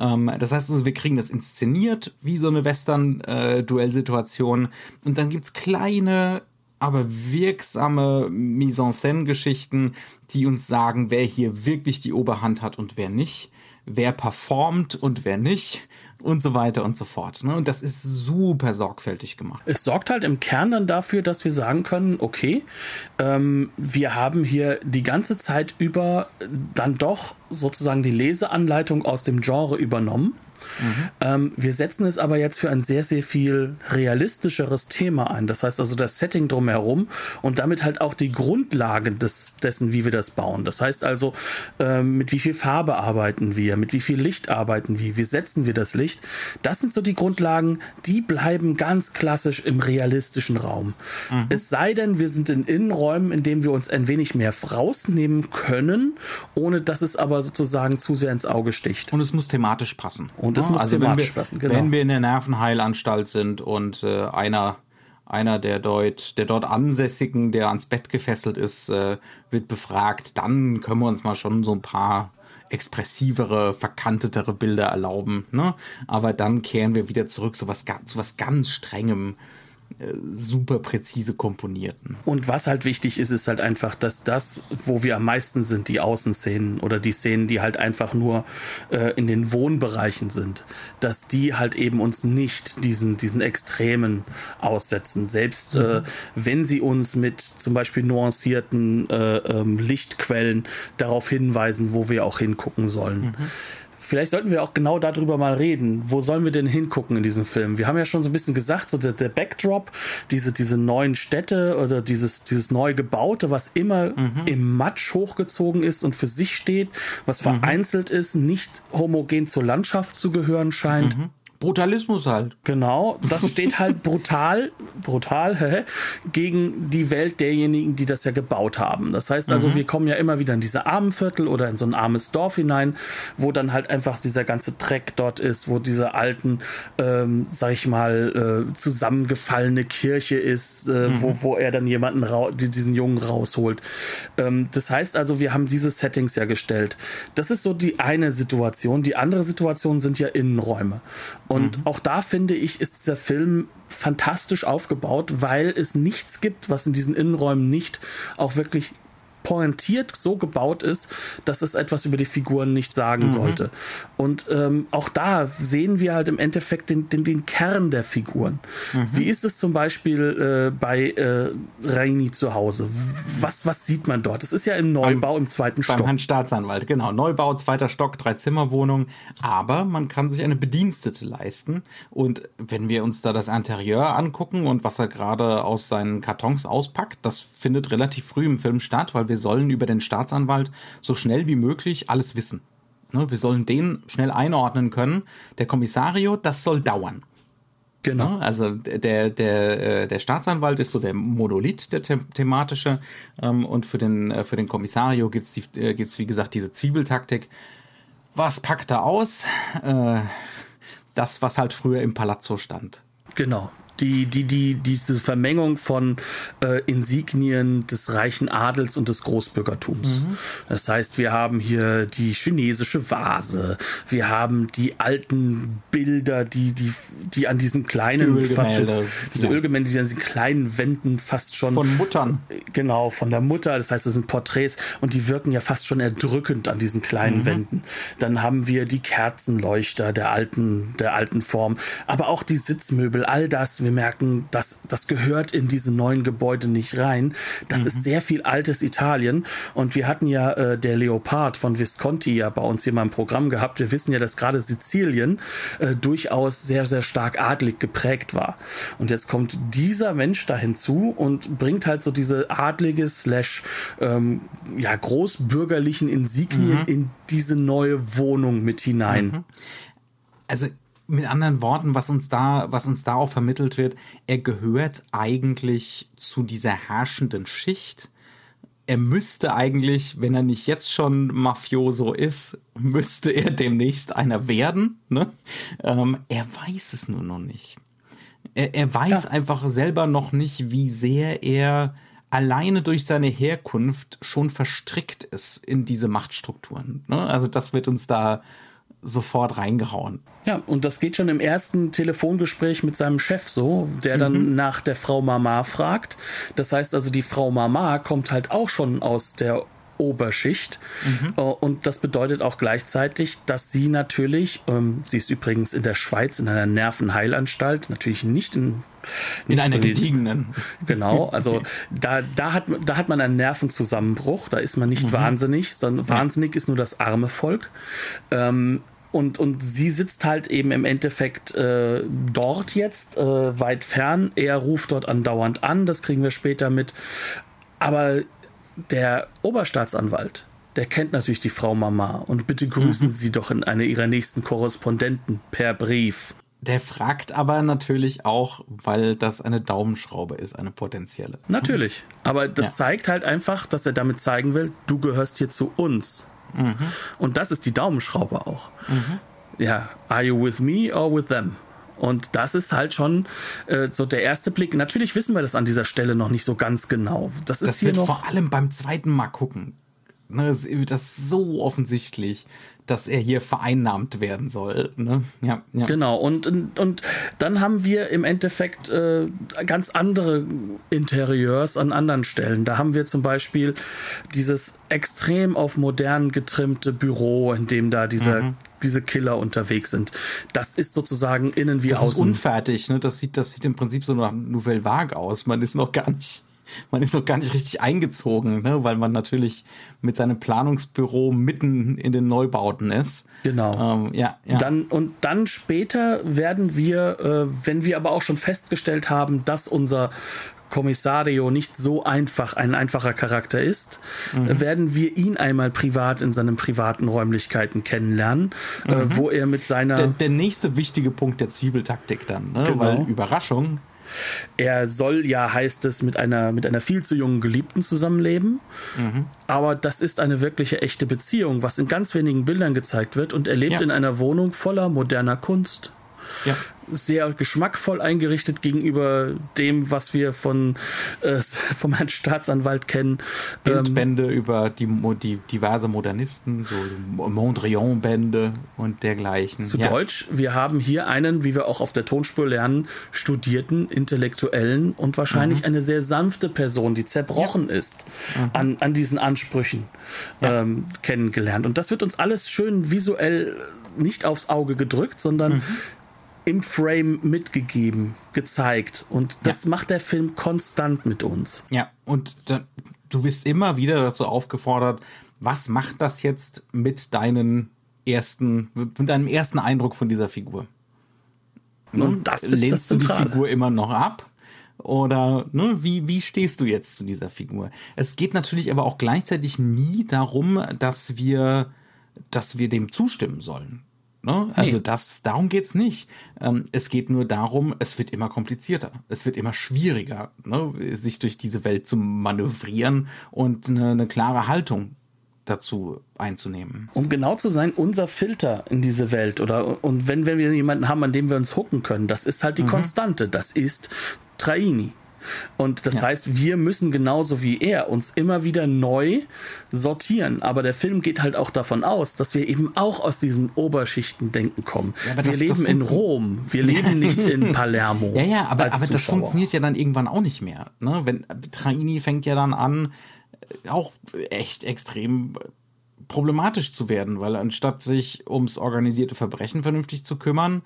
Ähm, das heißt also, wir kriegen das inszeniert wie so eine Western-Duellsituation. Äh, und dann gibt es kleine, aber wirksame Mise-en-Scène-Geschichten, die uns sagen, wer hier wirklich die Oberhand hat und wer nicht. Wer performt und wer nicht und so weiter und so fort. Ne? Und das ist super sorgfältig gemacht. Es sorgt halt im Kern dann dafür, dass wir sagen können, okay, ähm, wir haben hier die ganze Zeit über dann doch sozusagen die Leseanleitung aus dem Genre übernommen Mhm. Ähm, wir setzen es aber jetzt für ein sehr, sehr viel realistischeres Thema ein. Das heißt also das Setting drumherum und damit halt auch die Grundlage des, dessen, wie wir das bauen. Das heißt also, ähm, mit wie viel Farbe arbeiten wir, mit wie viel Licht arbeiten wir, wie setzen wir das Licht. Das sind so die Grundlagen, die bleiben ganz klassisch im realistischen Raum. Mhm. Es sei denn, wir sind in Innenräumen, in denen wir uns ein wenig mehr rausnehmen können, ohne dass es aber sozusagen zu sehr ins Auge sticht. Und es muss thematisch passen. Und das ja, muss also wenn wir, passen, genau. Wenn wir in der Nervenheilanstalt sind und äh, einer einer der dort, der dort Ansässigen, der ans Bett gefesselt ist, äh, wird befragt, dann können wir uns mal schon so ein paar expressivere, verkantetere Bilder erlauben. Ne? Aber dann kehren wir wieder zurück zu was, zu was ganz strengem, super präzise komponierten. Und was halt wichtig ist, ist halt einfach, dass das, wo wir am meisten sind, die Außenszenen oder die Szenen, die halt einfach nur äh, in den Wohnbereichen sind, dass die halt eben uns nicht diesen, diesen Extremen aussetzen. Selbst äh, mhm. äh, wenn sie uns mit zum Beispiel nuancierten äh, ähm, Lichtquellen darauf hinweisen, wo wir auch hingucken sollen. Mhm vielleicht sollten wir auch genau darüber mal reden. Wo sollen wir denn hingucken in diesem Film? Wir haben ja schon so ein bisschen gesagt, so der, der Backdrop, diese, diese neuen Städte oder dieses, dieses neu gebaute, was immer mhm. im Matsch hochgezogen ist und für sich steht, was mhm. vereinzelt ist, nicht homogen zur Landschaft zu gehören scheint. Mhm. Brutalismus halt. Genau, das steht halt brutal, brutal gegen die Welt derjenigen, die das ja gebaut haben. Das heißt also, mhm. wir kommen ja immer wieder in diese armen Viertel oder in so ein armes Dorf hinein, wo dann halt einfach dieser ganze Dreck dort ist, wo diese alten, ähm, sag ich mal, äh, zusammengefallene Kirche ist, äh, mhm. wo, wo er dann jemanden diesen Jungen rausholt. Ähm, das heißt also, wir haben diese Settings ja gestellt. Das ist so die eine Situation. Die andere Situation sind ja Innenräume. Und mhm. auch da finde ich, ist dieser Film fantastisch aufgebaut, weil es nichts gibt, was in diesen Innenräumen nicht auch wirklich pointiert so gebaut ist, dass es etwas über die Figuren nicht sagen mhm. sollte. Und ähm, auch da sehen wir halt im Endeffekt den, den, den Kern der Figuren. Mhm. Wie ist es zum Beispiel äh, bei äh, Raini zu Hause? Was, was sieht man dort? Es ist ja im Neubau beim, im zweiten Stock. Beim Herrn Staatsanwalt, genau. Neubau, zweiter Stock, drei Zimmerwohnung. Aber man kann sich eine Bedienstete leisten. Und wenn wir uns da das Interieur angucken und was er gerade aus seinen Kartons auspackt, das findet relativ früh im Film statt, weil wir sollen über den Staatsanwalt so schnell wie möglich alles wissen. Ne, wir sollen den schnell einordnen können. Der Kommissario, das soll dauern. Genau. Ne, also der, der, äh, der Staatsanwalt ist so der Monolith, der the thematische. Ähm, und für den, äh, für den Kommissario gibt's die, äh, gibt's wie gesagt, diese Zwiebeltaktik. Was packt er aus? das, was halt früher im Palazzo stand. Genau die, die, die, diese Vermengung von äh, Insignien des reichen Adels und des Großbürgertums. Mhm. Das heißt, wir haben hier die chinesische Vase, wir haben die alten Bilder, die, die, die an diesen kleinen, fast schon, diese ja. Ölgemälde, die an diesen kleinen Wänden fast schon. Von Muttern. Genau, von der Mutter. Das heißt, das sind Porträts und die wirken ja fast schon erdrückend an diesen kleinen mhm. Wänden. Dann haben wir die Kerzenleuchter der alten, der alten Form, aber auch die Sitzmöbel, all das. Wir merken, dass das gehört in diese neuen Gebäude nicht rein. Das mhm. ist sehr viel altes Italien. Und wir hatten ja äh, der Leopard von Visconti ja bei uns hier mal im Programm gehabt. Wir wissen ja, dass gerade Sizilien äh, durchaus sehr, sehr stark adlig geprägt war. Und jetzt kommt dieser Mensch da hinzu und bringt halt so diese adlige slash ähm, ja, großbürgerlichen Insignien mhm. in diese neue Wohnung mit hinein. Mhm. Also mit anderen Worten, was uns da, was uns da auch vermittelt wird, er gehört eigentlich zu dieser herrschenden Schicht. Er müsste eigentlich, wenn er nicht jetzt schon Mafioso ist, müsste er demnächst einer werden. Ne? Ähm, er weiß es nur noch nicht. Er, er weiß ja. einfach selber noch nicht, wie sehr er alleine durch seine Herkunft schon verstrickt ist in diese Machtstrukturen. Ne? Also das wird uns da sofort reingehauen. Ja, und das geht schon im ersten Telefongespräch mit seinem Chef so, der dann mhm. nach der Frau Mama fragt. Das heißt also, die Frau Mama kommt halt auch schon aus der Oberschicht. Mhm. Äh, und das bedeutet auch gleichzeitig, dass sie natürlich, ähm, sie ist übrigens in der Schweiz in einer Nervenheilanstalt, natürlich nicht in in einer so gediegenen. Genau, also da, da, hat, da hat man einen Nervenzusammenbruch, da ist man nicht mhm. wahnsinnig, sondern ja. wahnsinnig ist nur das arme Volk. Ähm, und, und sie sitzt halt eben im Endeffekt äh, dort jetzt, äh, weit fern. Er ruft dort andauernd an, das kriegen wir später mit. Aber der Oberstaatsanwalt, der kennt natürlich die Frau Mama und bitte grüßen mhm. Sie doch in eine ihrer nächsten Korrespondenten per Brief. Der fragt aber natürlich auch, weil das eine Daumenschraube ist, eine potenzielle. Natürlich. Aber das ja. zeigt halt einfach, dass er damit zeigen will, du gehörst hier zu uns. Mhm. Und das ist die Daumenschraube auch. Mhm. Ja, are you with me or with them? Und das ist halt schon äh, so der erste Blick. Natürlich wissen wir das an dieser Stelle noch nicht so ganz genau. Das ist das hier wird noch vor allem beim zweiten Mal gucken. Ne, das ist so offensichtlich, dass er hier vereinnahmt werden soll. Ne? Ja, ja. Genau, und, und, und dann haben wir im Endeffekt äh, ganz andere Interieurs an anderen Stellen. Da haben wir zum Beispiel dieses extrem auf modern getrimmte Büro, in dem da dieser mhm diese Killer unterwegs sind. Das ist sozusagen innen wie das außen. Das ist unfertig, ne? Das sieht, das sieht im Prinzip so nach Nouvelle Vague aus. Man ist noch gar nicht man ist noch gar nicht richtig eingezogen, ne? weil man natürlich mit seinem Planungsbüro mitten in den Neubauten ist. Genau. Ähm, ja, ja. Dann, und dann später werden wir, äh, wenn wir aber auch schon festgestellt haben, dass unser Kommissario nicht so einfach ein einfacher Charakter ist, mhm. werden wir ihn einmal privat in seinen privaten Räumlichkeiten kennenlernen, äh, mhm. äh, wo er mit seiner. Der, der, nächste wichtige Punkt der Zwiebeltaktik dann, ne? genau. weil Überraschung, er soll ja, heißt es, mit einer, mit einer viel zu jungen Geliebten zusammenleben. Mhm. Aber das ist eine wirkliche echte Beziehung, was in ganz wenigen Bildern gezeigt wird. Und er lebt ja. in einer Wohnung voller moderner Kunst. Ja sehr geschmackvoll eingerichtet gegenüber dem, was wir von äh, vom Herrn Staatsanwalt kennen. Bildbände ähm, über die, die diverse Modernisten, so Mondrian-Bände und dergleichen. Zu ja. Deutsch, wir haben hier einen, wie wir auch auf der Tonspur lernen, studierten, intellektuellen und wahrscheinlich mhm. eine sehr sanfte Person, die zerbrochen ja. ist mhm. an, an diesen Ansprüchen ja. ähm, kennengelernt. Und das wird uns alles schön visuell nicht aufs Auge gedrückt, sondern mhm im Frame mitgegeben, gezeigt. Und das ja. macht der Film konstant mit uns. Ja, und da, du bist immer wieder dazu aufgefordert, was macht das jetzt mit deinen ersten, mit deinem ersten Eindruck von dieser Figur? Und das ist Lehnst das du die Figur immer noch ab? Oder ne, wie, wie stehst du jetzt zu dieser Figur? Es geht natürlich aber auch gleichzeitig nie darum, dass wir, dass wir dem zustimmen sollen. Ne? Also nee. das, darum geht's nicht. Ähm, es geht nur darum, es wird immer komplizierter, es wird immer schwieriger, ne? sich durch diese Welt zu manövrieren und eine, eine klare Haltung dazu einzunehmen. Um genau zu sein, unser Filter in diese Welt oder und wenn, wenn wir jemanden haben, an dem wir uns hucken können, das ist halt die mhm. Konstante, das ist Traini. Und das ja. heißt, wir müssen genauso wie er uns immer wieder neu sortieren. Aber der Film geht halt auch davon aus, dass wir eben auch aus diesem Oberschichtendenken kommen. Ja, wir das, leben das in Rom, wir leben nicht in Palermo. Ja, ja, aber, aber das funktioniert ja dann irgendwann auch nicht mehr. Ne? Wenn Traini fängt ja dann an, äh, auch echt extrem problematisch zu werden, weil anstatt sich ums organisierte Verbrechen vernünftig zu kümmern,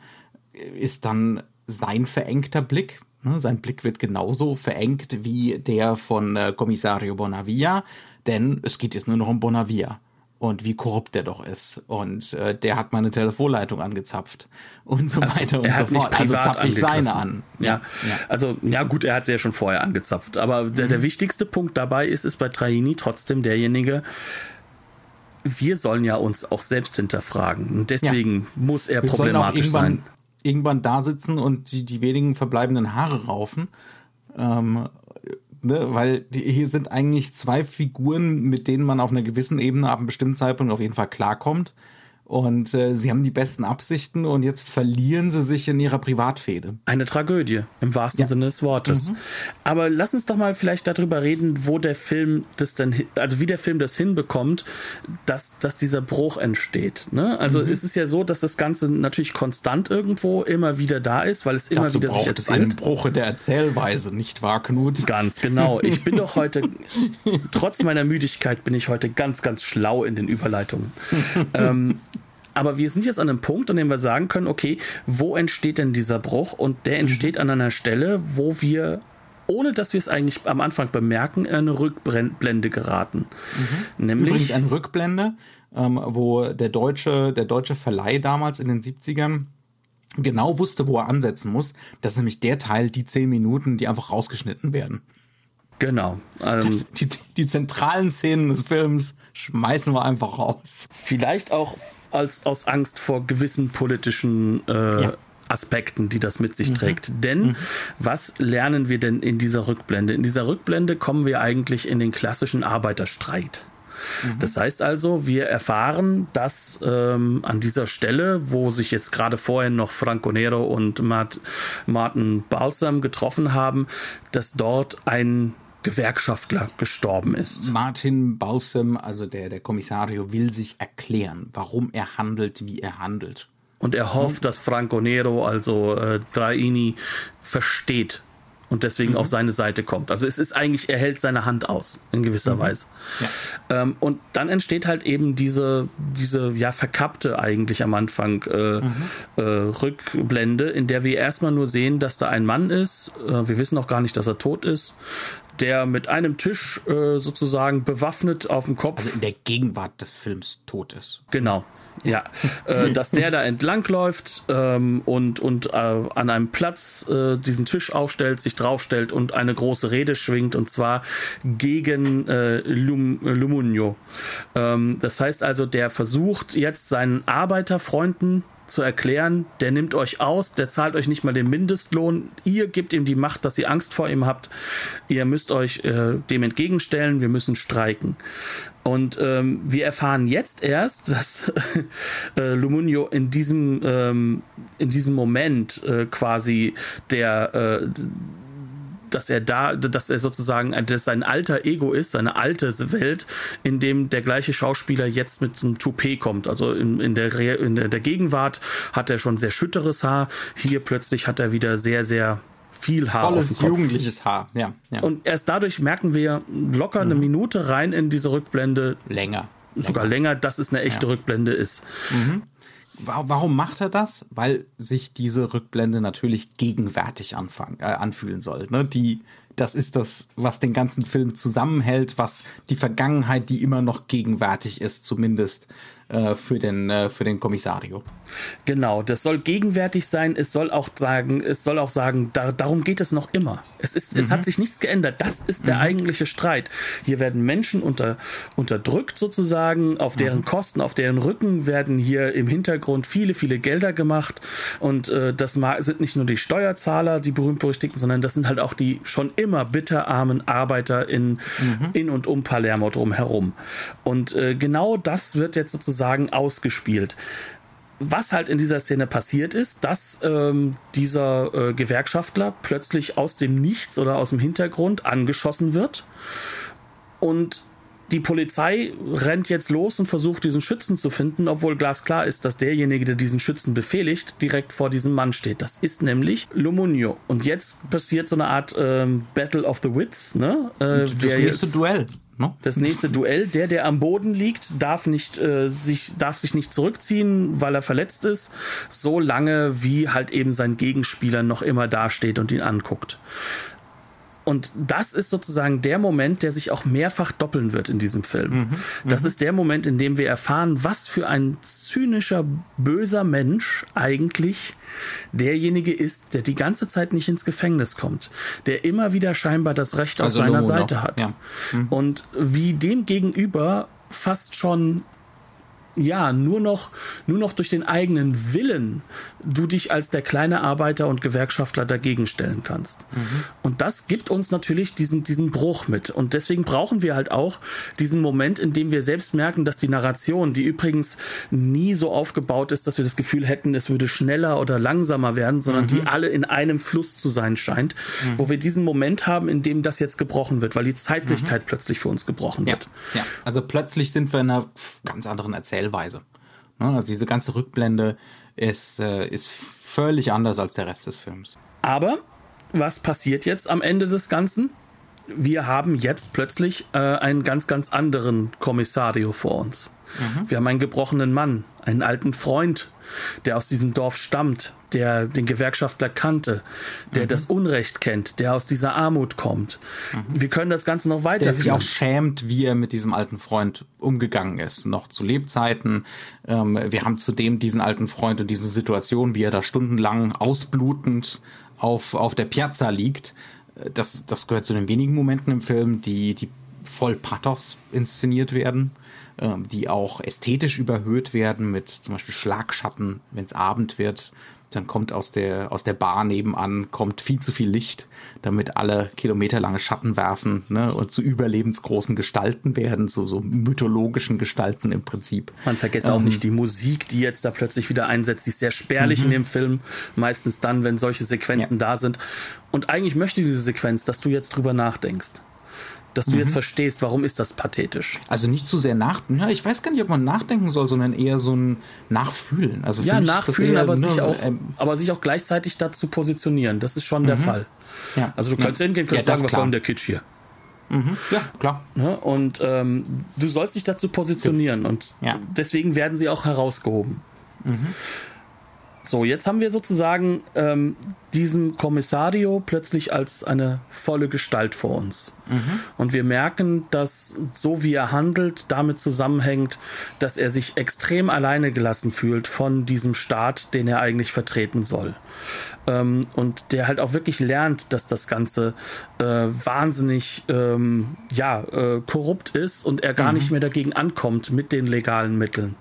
ist dann sein verengter Blick sein Blick wird genauso verengt wie der von äh, Kommissario Bonavia, denn es geht jetzt nur noch um Bonavia und wie korrupt der doch ist. Und äh, der hat meine Telefonleitung angezapft und so also, weiter und so fort. Also zapfe ich seine an. Ja. ja. also ja gut, er hat sie ja schon vorher angezapft. Aber mhm. der, der wichtigste Punkt dabei ist, ist bei Traini trotzdem derjenige, wir sollen ja uns auch selbst hinterfragen. Und deswegen ja. muss er wir problematisch sein irgendwann da sitzen und die, die wenigen verbleibenden Haare raufen. Ähm, ne, weil hier sind eigentlich zwei Figuren, mit denen man auf einer gewissen Ebene ab einem bestimmten Zeitpunkt auf jeden Fall klarkommt. Und äh, sie haben die besten Absichten und jetzt verlieren sie sich in ihrer Privatfehde. Eine Tragödie im wahrsten ja. Sinne des Wortes. Mhm. Aber lass uns doch mal vielleicht darüber reden, wo der Film das denn, also wie der Film das hinbekommt, dass, dass dieser Bruch entsteht. Ne? Also mhm. es ist ja so, dass das Ganze natürlich konstant irgendwo immer wieder da ist, weil es immer Dazu wieder sich erzählt. Es einen Bruch in der Erzählweise, nicht wahr, Knut? Ganz genau. Ich bin doch heute, trotz meiner Müdigkeit, bin ich heute ganz, ganz schlau in den Überleitungen. ähm, aber wir sind jetzt an einem Punkt, an dem wir sagen können, okay, wo entsteht denn dieser Bruch? Und der entsteht mhm. an einer Stelle, wo wir ohne dass wir es eigentlich am Anfang bemerken, in eine Rückblende geraten. Mhm. Nämlich Übrigens eine Rückblende, ähm, wo der deutsche, der deutsche Verleih damals in den 70ern genau wusste, wo er ansetzen muss. Das ist nämlich der Teil, die zehn Minuten, die einfach rausgeschnitten werden. Genau. Ähm, das, die, die zentralen Szenen des Films schmeißen wir einfach raus. Vielleicht auch als aus Angst vor gewissen politischen äh, ja. Aspekten, die das mit sich mhm. trägt. Denn mhm. was lernen wir denn in dieser Rückblende? In dieser Rückblende kommen wir eigentlich in den klassischen Arbeiterstreit. Mhm. Das heißt also, wir erfahren, dass ähm, an dieser Stelle, wo sich jetzt gerade vorher noch Franco Nero und Mart Martin Balsam getroffen haben, dass dort ein Gewerkschaftler gestorben ist. Martin Bausem, also der, der Kommissario, will sich erklären, warum er handelt, wie er handelt. Und er hofft, dass Franco Nero, also äh, Draini, versteht und deswegen mhm. auf seine Seite kommt. Also es ist eigentlich, er hält seine Hand aus, in gewisser mhm. Weise. Ja. Ähm, und dann entsteht halt eben diese, diese ja verkappte eigentlich am Anfang äh, mhm. äh, Rückblende, in der wir erstmal nur sehen, dass da ein Mann ist. Äh, wir wissen auch gar nicht, dass er tot ist der mit einem Tisch äh, sozusagen bewaffnet auf dem Kopf. Also in der Gegenwart des Films tot ist. Genau. Ja, äh, dass der da entlang läuft ähm, und, und äh, an einem Platz äh, diesen Tisch aufstellt, sich draufstellt und eine große Rede schwingt und zwar gegen äh, Lum, Lumunio. Ähm, das heißt also, der versucht jetzt seinen Arbeiterfreunden zu erklären, der nimmt euch aus, der zahlt euch nicht mal den Mindestlohn, ihr gebt ihm die Macht, dass ihr Angst vor ihm habt, ihr müsst euch äh, dem entgegenstellen, wir müssen streiken. Und ähm, wir erfahren jetzt erst, dass äh, Lumunio in diesem, ähm, in diesem Moment äh, quasi der äh, dass er da, dass er sozusagen dass sein alter Ego ist, seine alte Welt, in dem der gleiche Schauspieler jetzt mit einem Toupet kommt. Also in, in, der, in der, Gegenwart hat er schon sehr schütteres Haar. Hier plötzlich hat er wieder sehr, sehr viel Haar Volles auf dem Kopf. jugendliches Haar, ja, ja. Und erst dadurch merken wir locker eine mhm. Minute rein in diese Rückblende. Länger. Sogar länger, länger dass es eine echte ja. Rückblende ist. Mhm. Warum macht er das? Weil sich diese Rückblende natürlich gegenwärtig anfangen, äh, anfühlen soll. Ne? Die, das ist das, was den ganzen Film zusammenhält, was die Vergangenheit, die immer noch gegenwärtig ist, zumindest äh, für, den, äh, für den Kommissario. Genau, das soll gegenwärtig sein. Es soll auch sagen, es soll auch sagen, da, darum geht es noch immer. Es ist, mhm. es hat mhm. sich nichts geändert. Das ist der mhm. eigentliche Streit. Hier werden Menschen unter, unterdrückt sozusagen, auf deren mhm. Kosten, auf deren Rücken werden hier im Hintergrund viele, viele Gelder gemacht. Und äh, das sind nicht nur die Steuerzahler, die berühmt-berüchtigten, sondern das sind halt auch die schon immer bitterarmen Arbeiter in, mhm. in und um Palermo drumherum. Und äh, genau das wird jetzt sozusagen ausgespielt was halt in dieser Szene passiert ist, dass ähm, dieser äh, Gewerkschaftler plötzlich aus dem Nichts oder aus dem Hintergrund angeschossen wird und die Polizei rennt jetzt los und versucht, diesen Schützen zu finden, obwohl glasklar ist, dass derjenige, der diesen Schützen befehligt, direkt vor diesem Mann steht. Das ist nämlich Lumunio. Und jetzt passiert so eine Art ähm, Battle of the Wits. Ne? Äh, das nächste Duell. Ne? Das nächste Duell, der, der am Boden liegt, darf nicht äh, sich darf sich nicht zurückziehen, weil er verletzt ist, so lange wie halt eben sein Gegenspieler noch immer dasteht und ihn anguckt. Und das ist sozusagen der Moment, der sich auch mehrfach doppeln wird in diesem Film. Mhm, das mhm. ist der Moment, in dem wir erfahren, was für ein zynischer, böser Mensch eigentlich derjenige ist, der die ganze Zeit nicht ins Gefängnis kommt, der immer wieder scheinbar das Recht also auf seiner Seite noch. hat. Ja. Mhm. Und wie dem gegenüber fast schon ja, nur noch, nur noch durch den eigenen Willen du dich als der kleine Arbeiter und Gewerkschaftler dagegen stellen kannst. Mhm. Und das gibt uns natürlich diesen, diesen Bruch mit. Und deswegen brauchen wir halt auch diesen Moment, in dem wir selbst merken, dass die Narration, die übrigens nie so aufgebaut ist, dass wir das Gefühl hätten, es würde schneller oder langsamer werden, sondern mhm. die alle in einem Fluss zu sein scheint, mhm. wo wir diesen Moment haben, in dem das jetzt gebrochen wird, weil die Zeitlichkeit mhm. plötzlich für uns gebrochen ja. wird. Ja, also plötzlich sind wir in einer ganz anderen Erzählung Erzählweise. Ne, also diese ganze Rückblende ist, äh, ist völlig anders als der Rest des Films. Aber was passiert jetzt am Ende des Ganzen? Wir haben jetzt plötzlich äh, einen ganz, ganz anderen Kommissario vor uns. Mhm. Wir haben einen gebrochenen Mann, einen alten Freund, der aus diesem Dorf stammt, der den Gewerkschaftler kannte, der mhm. das Unrecht kennt, der aus dieser Armut kommt. Mhm. Wir können das Ganze noch weiter. Der sich auch schämt, wie er mit diesem alten Freund umgegangen ist, noch zu Lebzeiten. Ähm, wir haben zudem diesen alten Freund und diese Situation, wie er da stundenlang ausblutend auf, auf der Piazza liegt. Das, das gehört zu den wenigen Momenten im Film, die, die voll Pathos inszeniert werden die auch ästhetisch überhöht werden mit zum Beispiel Schlagschatten, wenn es Abend wird. Dann kommt aus der, aus der Bar nebenan kommt viel zu viel Licht, damit alle kilometerlange Schatten werfen ne, und zu überlebensgroßen Gestalten werden, so, so mythologischen Gestalten im Prinzip. Man vergisst ähm, auch nicht die Musik, die jetzt da plötzlich wieder einsetzt. Die ist sehr spärlich mhm. in dem Film, meistens dann, wenn solche Sequenzen ja. da sind. Und eigentlich möchte diese Sequenz, dass du jetzt drüber nachdenkst dass du mhm. jetzt verstehst, warum ist das pathetisch. Also nicht zu sehr nach, ja, ich weiß gar nicht, ob man nachdenken soll, sondern eher so ein Nachfühlen. Also ja, nachfühlen, aber, ne, sich auch, ähm, aber sich auch gleichzeitig dazu positionieren. Das ist schon mhm. der Fall. Ja. Also du kannst ja. hingehen, kannst ja, sagen, was soll denn der Kitsch hier? Mhm. Ja, klar. Und ähm, du sollst dich dazu positionieren und deswegen werden sie auch herausgehoben. Mhm. So, jetzt haben wir sozusagen ähm, diesen Kommissario plötzlich als eine volle Gestalt vor uns. Mhm. Und wir merken, dass so wie er handelt, damit zusammenhängt, dass er sich extrem alleine gelassen fühlt von diesem Staat, den er eigentlich vertreten soll. Ähm, und der halt auch wirklich lernt, dass das Ganze äh, wahnsinnig ähm, ja, äh, korrupt ist und er gar mhm. nicht mehr dagegen ankommt mit den legalen Mitteln.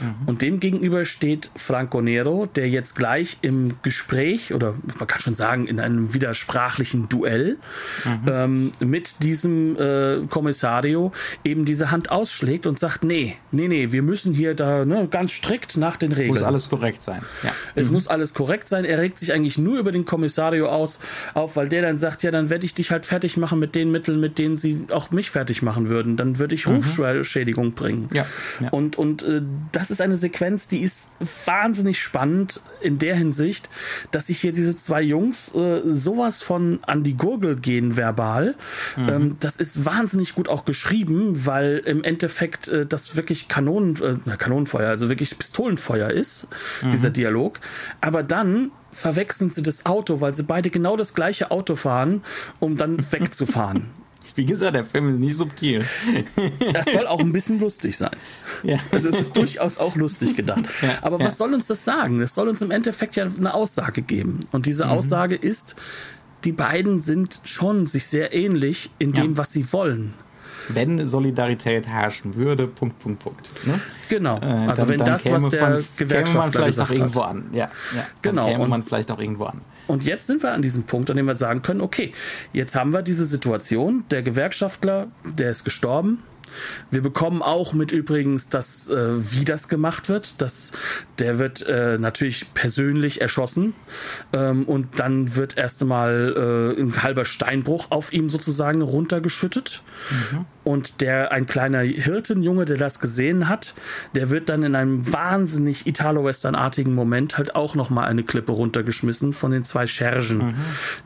Mhm. Und dem gegenüber steht Franco Nero, der jetzt gleich im Gespräch oder man kann schon sagen, in einem widersprachlichen Duell mhm. ähm, mit diesem äh, Kommissario eben diese Hand ausschlägt und sagt, nee, nee, nee, wir müssen hier da ne, ganz strikt nach den Regeln. Muss alles korrekt sein. Ja. Es mhm. muss alles korrekt sein. Er regt sich eigentlich nur über den Kommissario aus, auf, weil der dann sagt, ja, dann werde ich dich halt fertig machen mit den Mitteln, mit denen sie auch mich fertig machen würden. Dann würde ich mhm. Rufschädigung bringen. Ja. ja. Und, und äh, das ist eine Sequenz, die ist wahnsinnig spannend in der Hinsicht, dass sich hier diese zwei Jungs äh, sowas von an die Gurgel gehen verbal. Mhm. Ähm, das ist wahnsinnig gut auch geschrieben, weil im Endeffekt äh, das wirklich Kanonen, äh, Kanonenfeuer, also wirklich Pistolenfeuer ist, mhm. dieser Dialog. Aber dann verwechseln sie das Auto, weil sie beide genau das gleiche Auto fahren, um dann wegzufahren. Wie gesagt, der Film ist nicht subtil. Das soll auch ein bisschen lustig sein. Ja. Also es ist durchaus auch lustig gedacht. Ja, Aber was soll uns das sagen? Es soll uns im Endeffekt ja eine Aussage geben. Und diese mhm. Aussage ist, die beiden sind schon sich sehr ähnlich in dem, was sie wollen wenn Solidarität herrschen würde, Punkt, Punkt, Punkt. Ne? Genau. Äh, also dann, wenn das, was der von, Gewerkschaftler man vielleicht gesagt auch irgendwo hat. an. Ja, ja. Genau. Käme man vielleicht auch irgendwo an. Und jetzt sind wir an diesem Punkt, an dem wir sagen können, okay, jetzt haben wir diese Situation, der Gewerkschaftler, der ist gestorben, wir bekommen auch mit übrigens, dass äh, wie das gemacht wird. Dass der wird äh, natürlich persönlich erschossen ähm, und dann wird erst einmal äh, ein halber Steinbruch auf ihm sozusagen runtergeschüttet. Mhm. Und der ein kleiner Hirtenjunge, der das gesehen hat, der wird dann in einem wahnsinnig Italo-Western-artigen Moment halt auch noch mal eine Klippe runtergeschmissen von den zwei Schergen, mhm.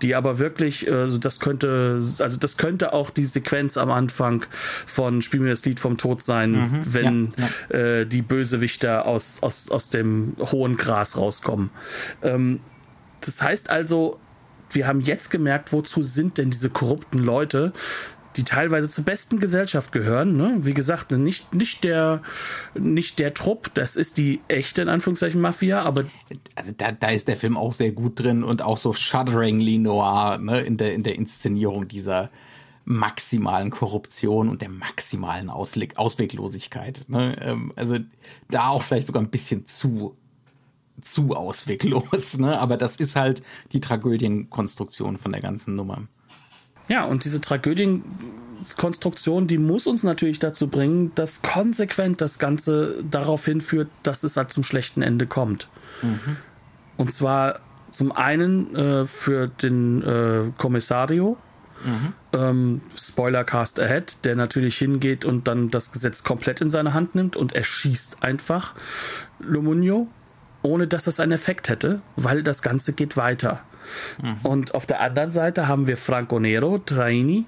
die aber wirklich, also das könnte, also das könnte auch die Sequenz am Anfang von Spiel mir das Lied vom Tod sein, mhm. wenn ja, ja. Äh, die Bösewichter aus, aus, aus dem hohen Gras rauskommen. Ähm, das heißt also, wir haben jetzt gemerkt, wozu sind denn diese korrupten Leute, die teilweise zur besten Gesellschaft gehören. Ne? Wie gesagt, nicht, nicht, der, nicht der Trupp, das ist die echte, in Anführungszeichen, Mafia, aber. Also da, da ist der Film auch sehr gut drin und auch so shudderingly noir ne? in, der, in der Inszenierung dieser maximalen Korruption und der maximalen Ausleg Ausweglosigkeit. Ne? Ähm, also da auch vielleicht sogar ein bisschen zu zu ausweglos, ne? Aber das ist halt die Tragödienkonstruktion von der ganzen Nummer. Ja, und diese Tragödienkonstruktion, die muss uns natürlich dazu bringen, dass konsequent das Ganze darauf hinführt, dass es halt zum schlechten Ende kommt. Mhm. Und zwar zum einen äh, für den äh, Kommissario, mhm. ähm, Spoilercast Ahead, der natürlich hingeht und dann das Gesetz komplett in seine Hand nimmt und erschießt einfach Lomunio, ohne dass das einen Effekt hätte, weil das Ganze geht weiter. Mhm. Und auf der anderen Seite haben wir Franco Nero, Traini,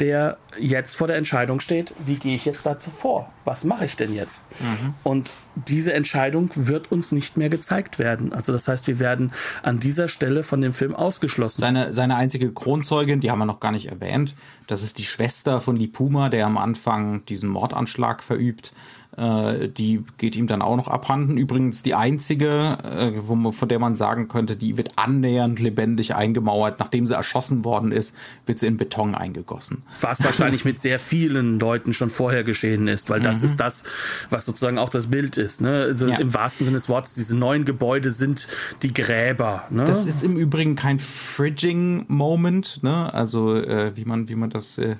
der jetzt vor der Entscheidung steht, wie gehe ich jetzt dazu vor? Was mache ich denn jetzt? Mhm. Und diese Entscheidung wird uns nicht mehr gezeigt werden. Also das heißt, wir werden an dieser Stelle von dem Film ausgeschlossen. Seine, seine einzige Kronzeugin, die haben wir noch gar nicht erwähnt, das ist die Schwester von Lipuma, der am Anfang diesen Mordanschlag verübt. Äh, die geht ihm dann auch noch abhanden. Übrigens die einzige, äh, wo man, von der man sagen könnte, die wird annähernd lebendig eingemauert. Nachdem sie erschossen worden ist, wird sie in Beton eingegossen. Was wahrscheinlich mit sehr vielen Leuten schon vorher geschehen ist, weil das mhm. ist das, was sozusagen auch das Bild ist. Ne? Also ja. Im wahrsten Sinne des Wortes, diese neuen Gebäude sind die Gräber. Ne? Das ist im Übrigen kein Fridging-Moment, ne? also äh, wie man wie man das äh,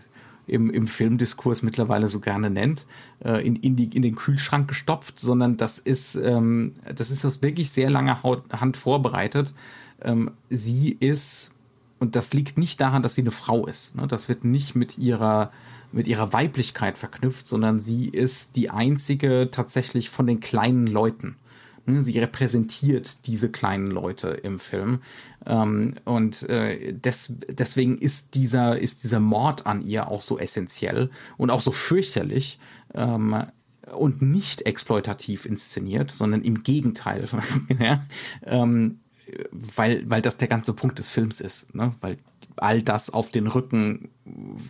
im, im Filmdiskurs mittlerweile so gerne nennt, äh, in, in, die, in den Kühlschrank gestopft, sondern das ist, ähm, das ist aus wirklich sehr langer Hand vorbereitet. Ähm, sie ist, und das liegt nicht daran, dass sie eine Frau ist. Ne? Das wird nicht mit ihrer, mit ihrer Weiblichkeit verknüpft, sondern sie ist die einzige tatsächlich von den kleinen Leuten. Ne, sie repräsentiert diese kleinen Leute im Film. Ähm, und äh, des, deswegen ist dieser, ist dieser Mord an ihr auch so essentiell und auch so fürchterlich. Ähm, und nicht exploitativ inszeniert, sondern im Gegenteil. ja, ähm, weil, weil das der ganze Punkt des Films ist. Ne? Weil all das auf den Rücken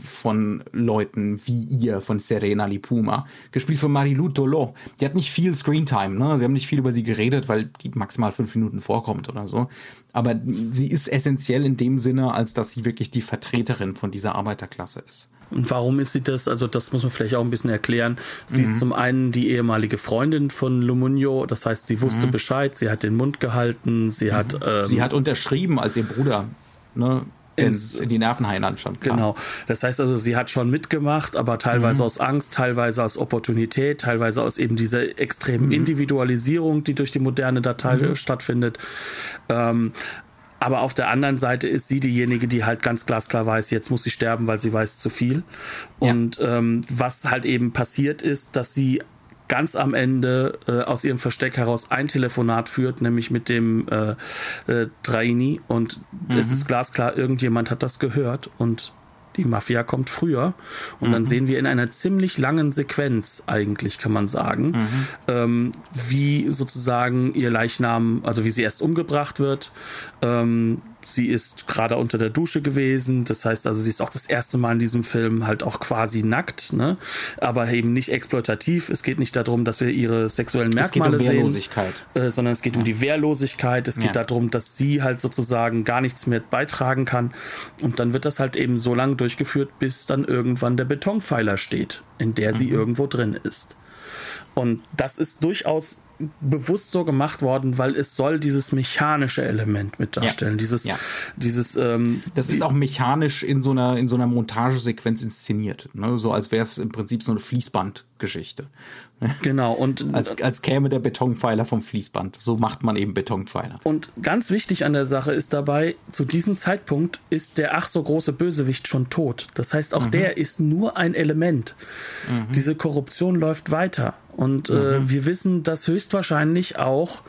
von Leuten wie ihr, von Serena Lipuma, gespielt von Marilou Dolo. Die hat nicht viel Screentime, ne? Wir haben nicht viel über sie geredet, weil die maximal fünf Minuten vorkommt oder so. Aber sie ist essentiell in dem Sinne, als dass sie wirklich die Vertreterin von dieser Arbeiterklasse ist. Und warum ist sie das? Also das muss man vielleicht auch ein bisschen erklären. Sie mhm. ist zum einen die ehemalige Freundin von Lumunio, das heißt, sie wusste mhm. Bescheid, sie hat den Mund gehalten, sie mhm. hat... Ähm, sie hat unterschrieben als ihr Bruder. Ne? Ins, in die schon. Klar. Genau. Das heißt also, sie hat schon mitgemacht, aber teilweise mhm. aus Angst, teilweise aus Opportunität, teilweise aus eben dieser extremen mhm. Individualisierung, die durch die moderne Datei mhm. stattfindet. Ähm, aber auf der anderen Seite ist sie diejenige, die halt ganz glasklar weiß, jetzt muss sie sterben, weil sie weiß zu viel. Und ja. ähm, was halt eben passiert ist, dass sie ganz am Ende äh, aus ihrem Versteck heraus ein Telefonat führt, nämlich mit dem äh, äh, Traini. Und mhm. es ist glasklar, irgendjemand hat das gehört und die Mafia kommt früher. Und mhm. dann sehen wir in einer ziemlich langen Sequenz, eigentlich kann man sagen, mhm. ähm, wie sozusagen ihr Leichnam, also wie sie erst umgebracht wird, ähm, sie ist gerade unter der Dusche gewesen. Das heißt also, sie ist auch das erste Mal in diesem Film halt auch quasi nackt, ne? aber eben nicht exploitativ. Es geht nicht darum, dass wir ihre sexuellen Merkmale es geht um Wehrlosigkeit. sehen, äh, sondern es geht ja. um die Wehrlosigkeit. Es geht ja. darum, dass sie halt sozusagen gar nichts mehr beitragen kann. Und dann wird das halt eben so lange durchgeführt, bis dann irgendwann der Betonpfeiler steht, in der sie mhm. irgendwo drin ist. Und das ist durchaus bewusst so gemacht worden, weil es soll dieses mechanische Element mit darstellen. Ja. Dieses, ja. dieses. Ähm, das ist auch mechanisch in so einer in so einer Montagesequenz inszeniert, ne? so als wäre es im Prinzip so eine Fließbandgeschichte. Genau und als als käme der Betonpfeiler vom Fließband. So macht man eben Betonpfeiler. Und ganz wichtig an der Sache ist dabei: Zu diesem Zeitpunkt ist der ach so große Bösewicht schon tot. Das heißt, auch mhm. der ist nur ein Element. Mhm. Diese Korruption läuft weiter. Und äh, mhm. wir wissen, dass höchstwahrscheinlich auch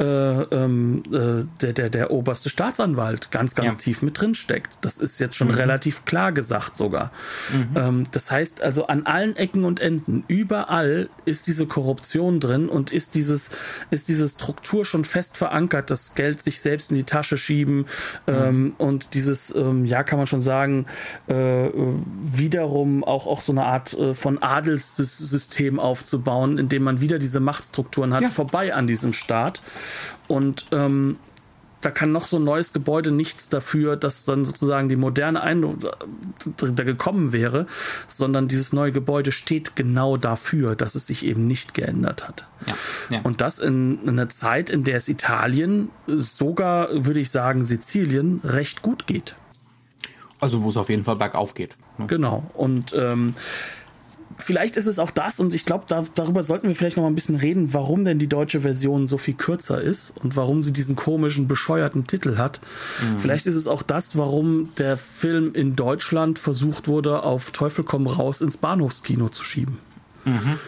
äh, ähm, äh, der, der, der oberste Staatsanwalt ganz, ganz ja. tief mit drin steckt. Das ist jetzt schon mhm. relativ klar gesagt sogar. Mhm. Ähm, das heißt also an allen Ecken und Enden, überall ist diese Korruption drin und ist dieses, ist diese Struktur schon fest verankert, das Geld sich selbst in die Tasche schieben ähm, mhm. und dieses, ähm, ja, kann man schon sagen, äh, wiederum auch, auch so eine Art äh, von Adelssystem aufzubauen bauen, indem man wieder diese Machtstrukturen hat, ja. vorbei an diesem Staat. Und ähm, da kann noch so ein neues Gebäude nichts dafür, dass dann sozusagen die moderne Eindruck da gekommen wäre, sondern dieses neue Gebäude steht genau dafür, dass es sich eben nicht geändert hat. Ja, ja. Und das in, in einer Zeit, in der es Italien, sogar würde ich sagen Sizilien, recht gut geht. Also wo es auf jeden Fall bergauf geht. Ne? Genau. Und ähm, vielleicht ist es auch das, und ich glaube, da, darüber sollten wir vielleicht noch mal ein bisschen reden, warum denn die deutsche Version so viel kürzer ist und warum sie diesen komischen, bescheuerten Titel hat. Mhm. Vielleicht ist es auch das, warum der Film in Deutschland versucht wurde, auf Teufel komm raus ins Bahnhofskino zu schieben. Mhm.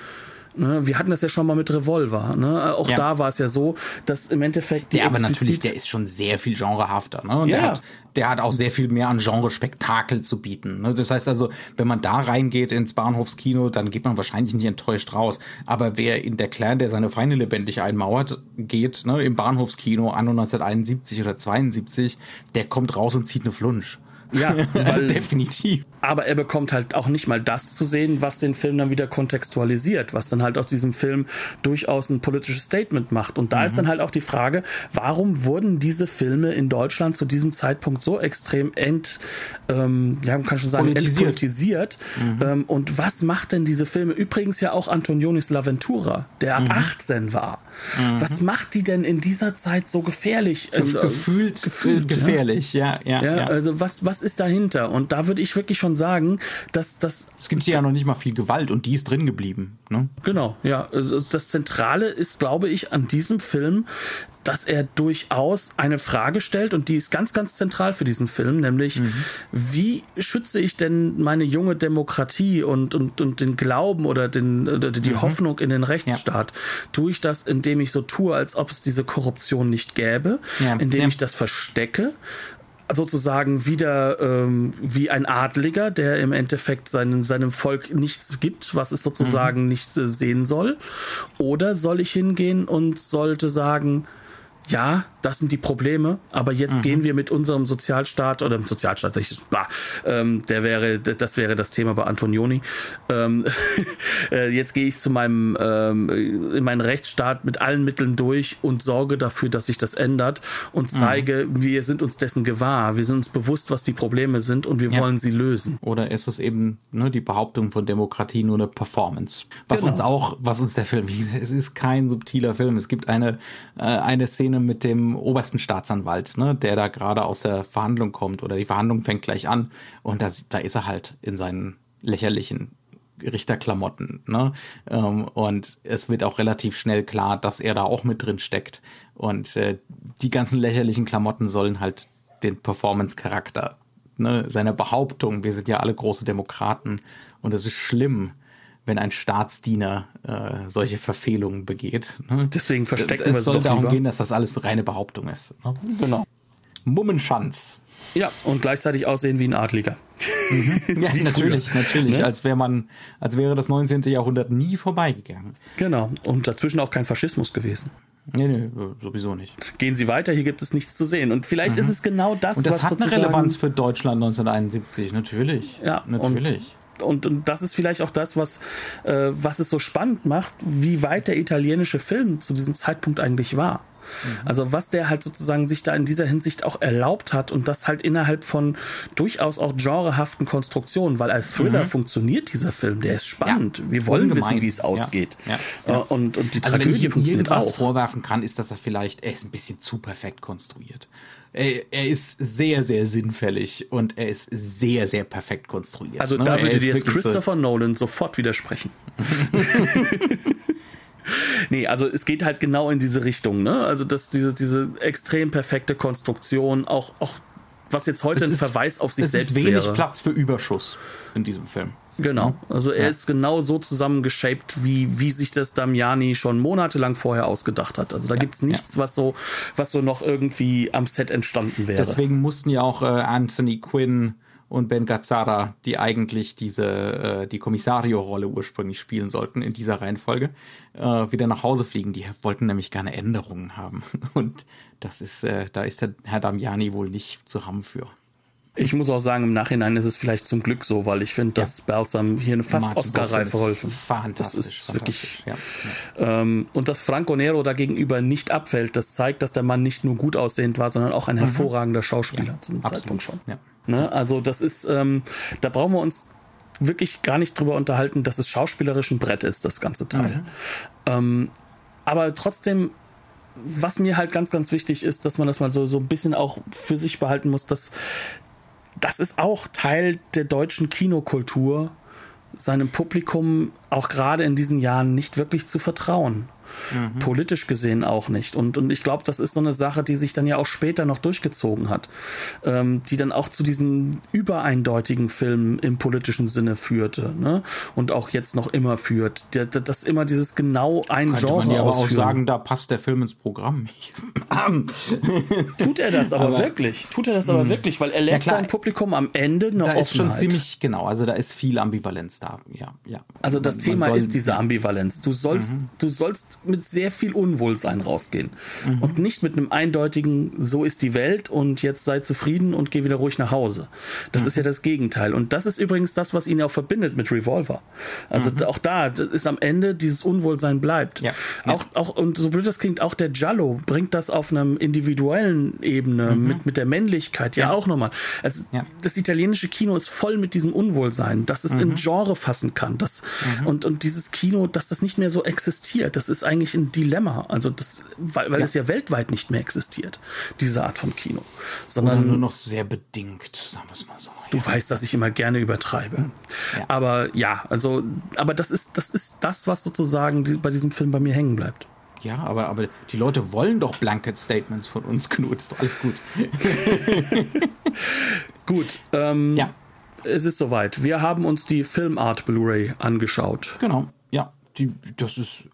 Ne, wir hatten das ja schon mal mit Revolver. Ne? Auch ja. da war es ja so, dass im Endeffekt. Die ja, aber natürlich, der ist schon sehr viel genrehafter. Ne? Und ja. der, hat, der hat auch sehr viel mehr an Genre-Spektakel zu bieten. Ne? Das heißt also, wenn man da reingeht ins Bahnhofskino, dann geht man wahrscheinlich nicht enttäuscht raus. Aber wer in der Clan, der seine Feinde lebendig einmauert, geht, ne, im Bahnhofskino an 1971 oder 72, der kommt raus und zieht eine Flunsch. Ja, weil, definitiv. Aber er bekommt halt auch nicht mal das zu sehen, was den Film dann wieder kontextualisiert, was dann halt aus diesem Film durchaus ein politisches Statement macht. Und da mhm. ist dann halt auch die Frage, warum wurden diese Filme in Deutschland zu diesem Zeitpunkt so extrem ent, ähm, ja, man kann schon sagen, politisiert. entpolitisiert. Mhm. Ähm, und was macht denn diese Filme? Übrigens ja auch Antonionis Laventura, der ab mhm. 18 war. Mhm. Was macht die denn in dieser Zeit so gefährlich? Äh, gefühlt, gefühlt gefährlich, ja. Ja, ja, ja. Also was, was ist dahinter? Und da würde ich wirklich schon sagen, dass das. Es gibt hier ja noch nicht mal viel Gewalt und die ist drin geblieben. Ne? Genau, ja. Also das Zentrale ist, glaube ich, an diesem Film, dass er durchaus eine Frage stellt und die ist ganz, ganz zentral für diesen Film, nämlich mhm. wie schütze ich denn meine junge Demokratie und, und, und den Glauben oder, den, oder die mhm. Hoffnung in den Rechtsstaat? Ja. Tue ich das, indem ich so tue, als ob es diese Korruption nicht gäbe, ja. indem ja. ich das verstecke? Sozusagen wieder ähm, wie ein Adliger, der im Endeffekt seinen, seinem Volk nichts gibt, was es sozusagen mhm. nicht äh, sehen soll? Oder soll ich hingehen und sollte sagen, ja, das sind die Probleme, aber jetzt mhm. gehen wir mit unserem Sozialstaat oder Sozialstaat, ich, bah, ähm, der wäre, das wäre das Thema bei Antonioni. Ähm, äh, jetzt gehe ich zu meinem ähm, in meinen Rechtsstaat mit allen Mitteln durch und sorge dafür, dass sich das ändert und mhm. zeige, mhm. wir sind uns dessen gewahr, wir sind uns bewusst, was die Probleme sind und wir ja. wollen sie lösen. Oder ist es eben ne, die Behauptung von Demokratie nur eine Performance? Was genau. uns auch, was uns der Film, es ist kein subtiler Film. Es gibt eine äh, eine Szene mit dem obersten Staatsanwalt, ne, der da gerade aus der Verhandlung kommt oder die Verhandlung fängt gleich an und das, da ist er halt in seinen lächerlichen Richterklamotten. Ne? Ähm, und es wird auch relativ schnell klar, dass er da auch mit drin steckt. Und äh, die ganzen lächerlichen Klamotten sollen halt den Performance-Charakter, ne, seine Behauptung, wir sind ja alle große Demokraten und es ist schlimm, wenn ein Staatsdiener äh, solche Verfehlungen begeht. Ne? Deswegen verstecken es wir es soll darum lieber. gehen, dass das alles reine Behauptung ist. Ne? Genau. Mummenschanz. Ja, und gleichzeitig aussehen wie ein Adliger. Mhm. ja, natürlich, früher. natürlich. Ne? Als wäre man, als wäre das 19. Jahrhundert nie vorbeigegangen. Genau. Und dazwischen auch kein Faschismus gewesen. Nee, nee, sowieso nicht. Gehen Sie weiter, hier gibt es nichts zu sehen. Und vielleicht mhm. ist es genau das, Und das hat eine Relevanz für Deutschland 1971, natürlich. Ja, natürlich. Und, und, das ist vielleicht auch das, was, äh, was es so spannend macht, wie weit der italienische Film zu diesem Zeitpunkt eigentlich war. Mhm. Also was der halt sozusagen sich da in dieser Hinsicht auch erlaubt hat und das halt innerhalb von durchaus auch genrehaften Konstruktionen, weil als Thriller mhm. funktioniert dieser Film, der ist spannend. Ja, Wir wollen ungemein. wissen, wie es ausgeht. Ja, ja, und, und die also Tragödie wenn ich funktioniert auch. vorwerfen kann, ist, dass er vielleicht, er ist ein bisschen zu perfekt konstruiert. Er, er, ist sehr, sehr sinnfällig und er ist sehr, sehr perfekt konstruiert. Also ne? da würde dir jetzt Christopher so Nolan sofort widersprechen. nee, also es geht halt genau in diese Richtung, ne? Also dass diese, diese extrem perfekte Konstruktion, auch, auch was jetzt heute es ein Verweis auf sich es selbst ist wenig wäre. Platz für Überschuss in diesem Film. Genau, also er ja. ist genau so zusammengeshaped, wie, wie sich das Damiani schon monatelang vorher ausgedacht hat. Also da ja, gibt's nichts, ja. was so, was so noch irgendwie am Set entstanden wäre. Deswegen mussten ja auch äh, Anthony Quinn und Ben Gazzara, die eigentlich diese äh, die Kommissario-Rolle ursprünglich spielen sollten in dieser Reihenfolge, äh, wieder nach Hause fliegen. Die wollten nämlich gerne Änderungen haben und das ist äh, da ist der Herr Damiani wohl nicht zu haben für. Ich muss auch sagen, im Nachhinein ist es vielleicht zum Glück so, weil ich finde, dass ja. Balsam hier eine fast Oscar-Reihe verholfen. Fantastisch. Das ist wirklich. Ja. Ja. Ähm, und dass Franco Nero dagegenüber nicht abfällt, das zeigt, dass der Mann nicht nur gut aussehend war, sondern auch ein mhm. hervorragender Schauspieler zum Absolut. Zeitpunkt schon. Ja. Ne? Also das ist, ähm, da brauchen wir uns wirklich gar nicht drüber unterhalten, dass es schauspielerisch ein Brett ist, das ganze Teil. Mhm. Ähm, aber trotzdem, was mir halt ganz, ganz wichtig ist, dass man das mal so, so ein bisschen auch für sich behalten muss, dass das ist auch Teil der deutschen Kinokultur, seinem Publikum auch gerade in diesen Jahren nicht wirklich zu vertrauen. Mhm. Politisch gesehen auch nicht. Und, und ich glaube, das ist so eine Sache, die sich dann ja auch später noch durchgezogen hat, ähm, die dann auch zu diesen übereindeutigen Filmen im politischen Sinne führte ne? und auch jetzt noch immer führt. Dass immer dieses genau ein Könnte Genre man ja aber auch sagen, da passt der Film ins Programm nicht. Tut er das aber, aber, wirklich? Tut er das aber hm. wirklich? Weil er lässt ja, sein Publikum am Ende eine Da Offenheit. ist schon ziemlich, genau, also da ist viel Ambivalenz da. Ja, ja. Also das man, Thema man ist diese Ambivalenz. Du sollst, mhm. du sollst mit sehr viel Unwohlsein rausgehen. Mhm. Und nicht mit einem eindeutigen, so ist die Welt und jetzt sei zufrieden und geh wieder ruhig nach Hause. Das mhm. ist ja das Gegenteil. Und das ist übrigens das, was ihn auch verbindet mit Revolver. Also mhm. auch da ist am Ende dieses Unwohlsein bleibt. Ja. Auch, ja. auch, und so blöd das klingt, auch der Giallo bringt das auf einer individuellen Ebene mhm. mit, mit der Männlichkeit ja, ja. auch nochmal. Also das italienische Kino ist voll mit diesem Unwohlsein, dass es in mhm. Genre fassen kann. Das, mhm. und, und dieses Kino, dass das nicht mehr so existiert. Das ist eigentlich ein Dilemma. Also das, weil, weil ja. es ja weltweit nicht mehr existiert, diese Art von Kino. Sondern Oder nur noch sehr bedingt, sagen wir es mal so. Du ja. weißt, dass ich immer gerne übertreibe. Ja. Aber ja, also, aber das ist, das ist das, was sozusagen bei diesem Film bei mir hängen bleibt. Ja, aber, aber die Leute wollen doch Blanket Statements von uns, Knut. Ist doch alles gut. gut. Ähm, ja. Es ist soweit. Wir haben uns die Filmart Blu-ray angeschaut. Genau die, das ist,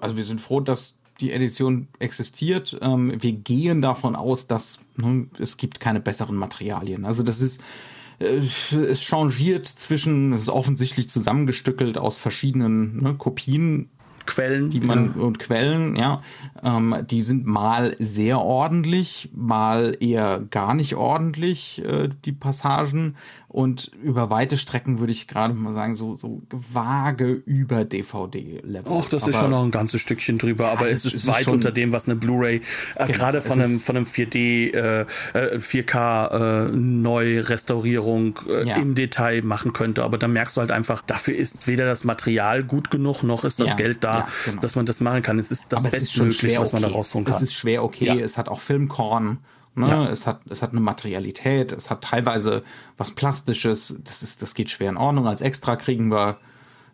also wir sind froh, dass die Edition existiert. Ähm, wir gehen davon aus, dass ne, es gibt keine besseren Materialien. Also das ist äh, es changiert zwischen, es ist offensichtlich zusammengestückelt aus verschiedenen ne, Kopien Quellen, die man ja. und Quellen, ja, ähm, die sind mal sehr ordentlich, mal eher gar nicht ordentlich äh, die Passagen und über weite Strecken würde ich gerade mal sagen so so vage über DVD-Level. Ach, das aber, ist schon noch ein ganzes Stückchen drüber, aber es, ist, ist weit unter dem, was eine Blu-ray äh, genau, gerade von einem von einem 4D äh, 4K äh, Neurestaurierung äh, ja. im Detail machen könnte, aber da merkst du halt einfach, dafür ist weder das Material gut genug noch ist das ja. Geld da ja, genau. dass man das machen kann. Es ist das Bestmögliche, was man da rausholen kann. Es ist schwer okay, ja. es hat auch Filmkorn. Ne? Ja. Es hat es hat eine Materialität, es hat teilweise was Plastisches. Das ist das geht schwer in Ordnung. Als Extra kriegen wir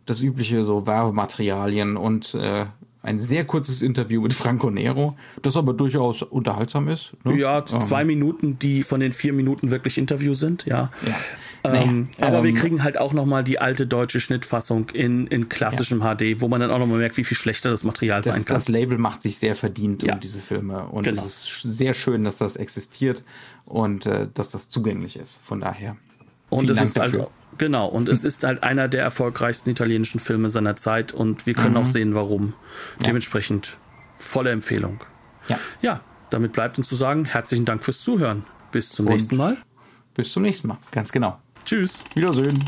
das übliche so Werbematerialien und äh, ein sehr kurzes Interview mit Franco Nero, das aber durchaus unterhaltsam ist. Ne? Ja, zwei ähm. Minuten, die von den vier Minuten wirklich Interview sind, ja. ja. Ähm, naja, aber ähm, wir kriegen halt auch nochmal die alte deutsche Schnittfassung in, in klassischem ja. HD, wo man dann auch nochmal merkt, wie viel schlechter das Material das, sein kann. Das Label macht sich sehr verdient ja. um diese Filme und genau. es ist sehr schön, dass das existiert und äh, dass das zugänglich ist. Von daher. Und es ist dafür. Also, genau, und es ist halt einer der erfolgreichsten italienischen Filme seiner Zeit und wir können mhm. auch sehen, warum. Ja. Dementsprechend volle Empfehlung. Ja. Ja, damit bleibt uns zu sagen, herzlichen Dank fürs Zuhören. Bis zum Und nächsten Mal. Bis zum nächsten Mal. Ganz genau. Tschüss. Wiedersehen.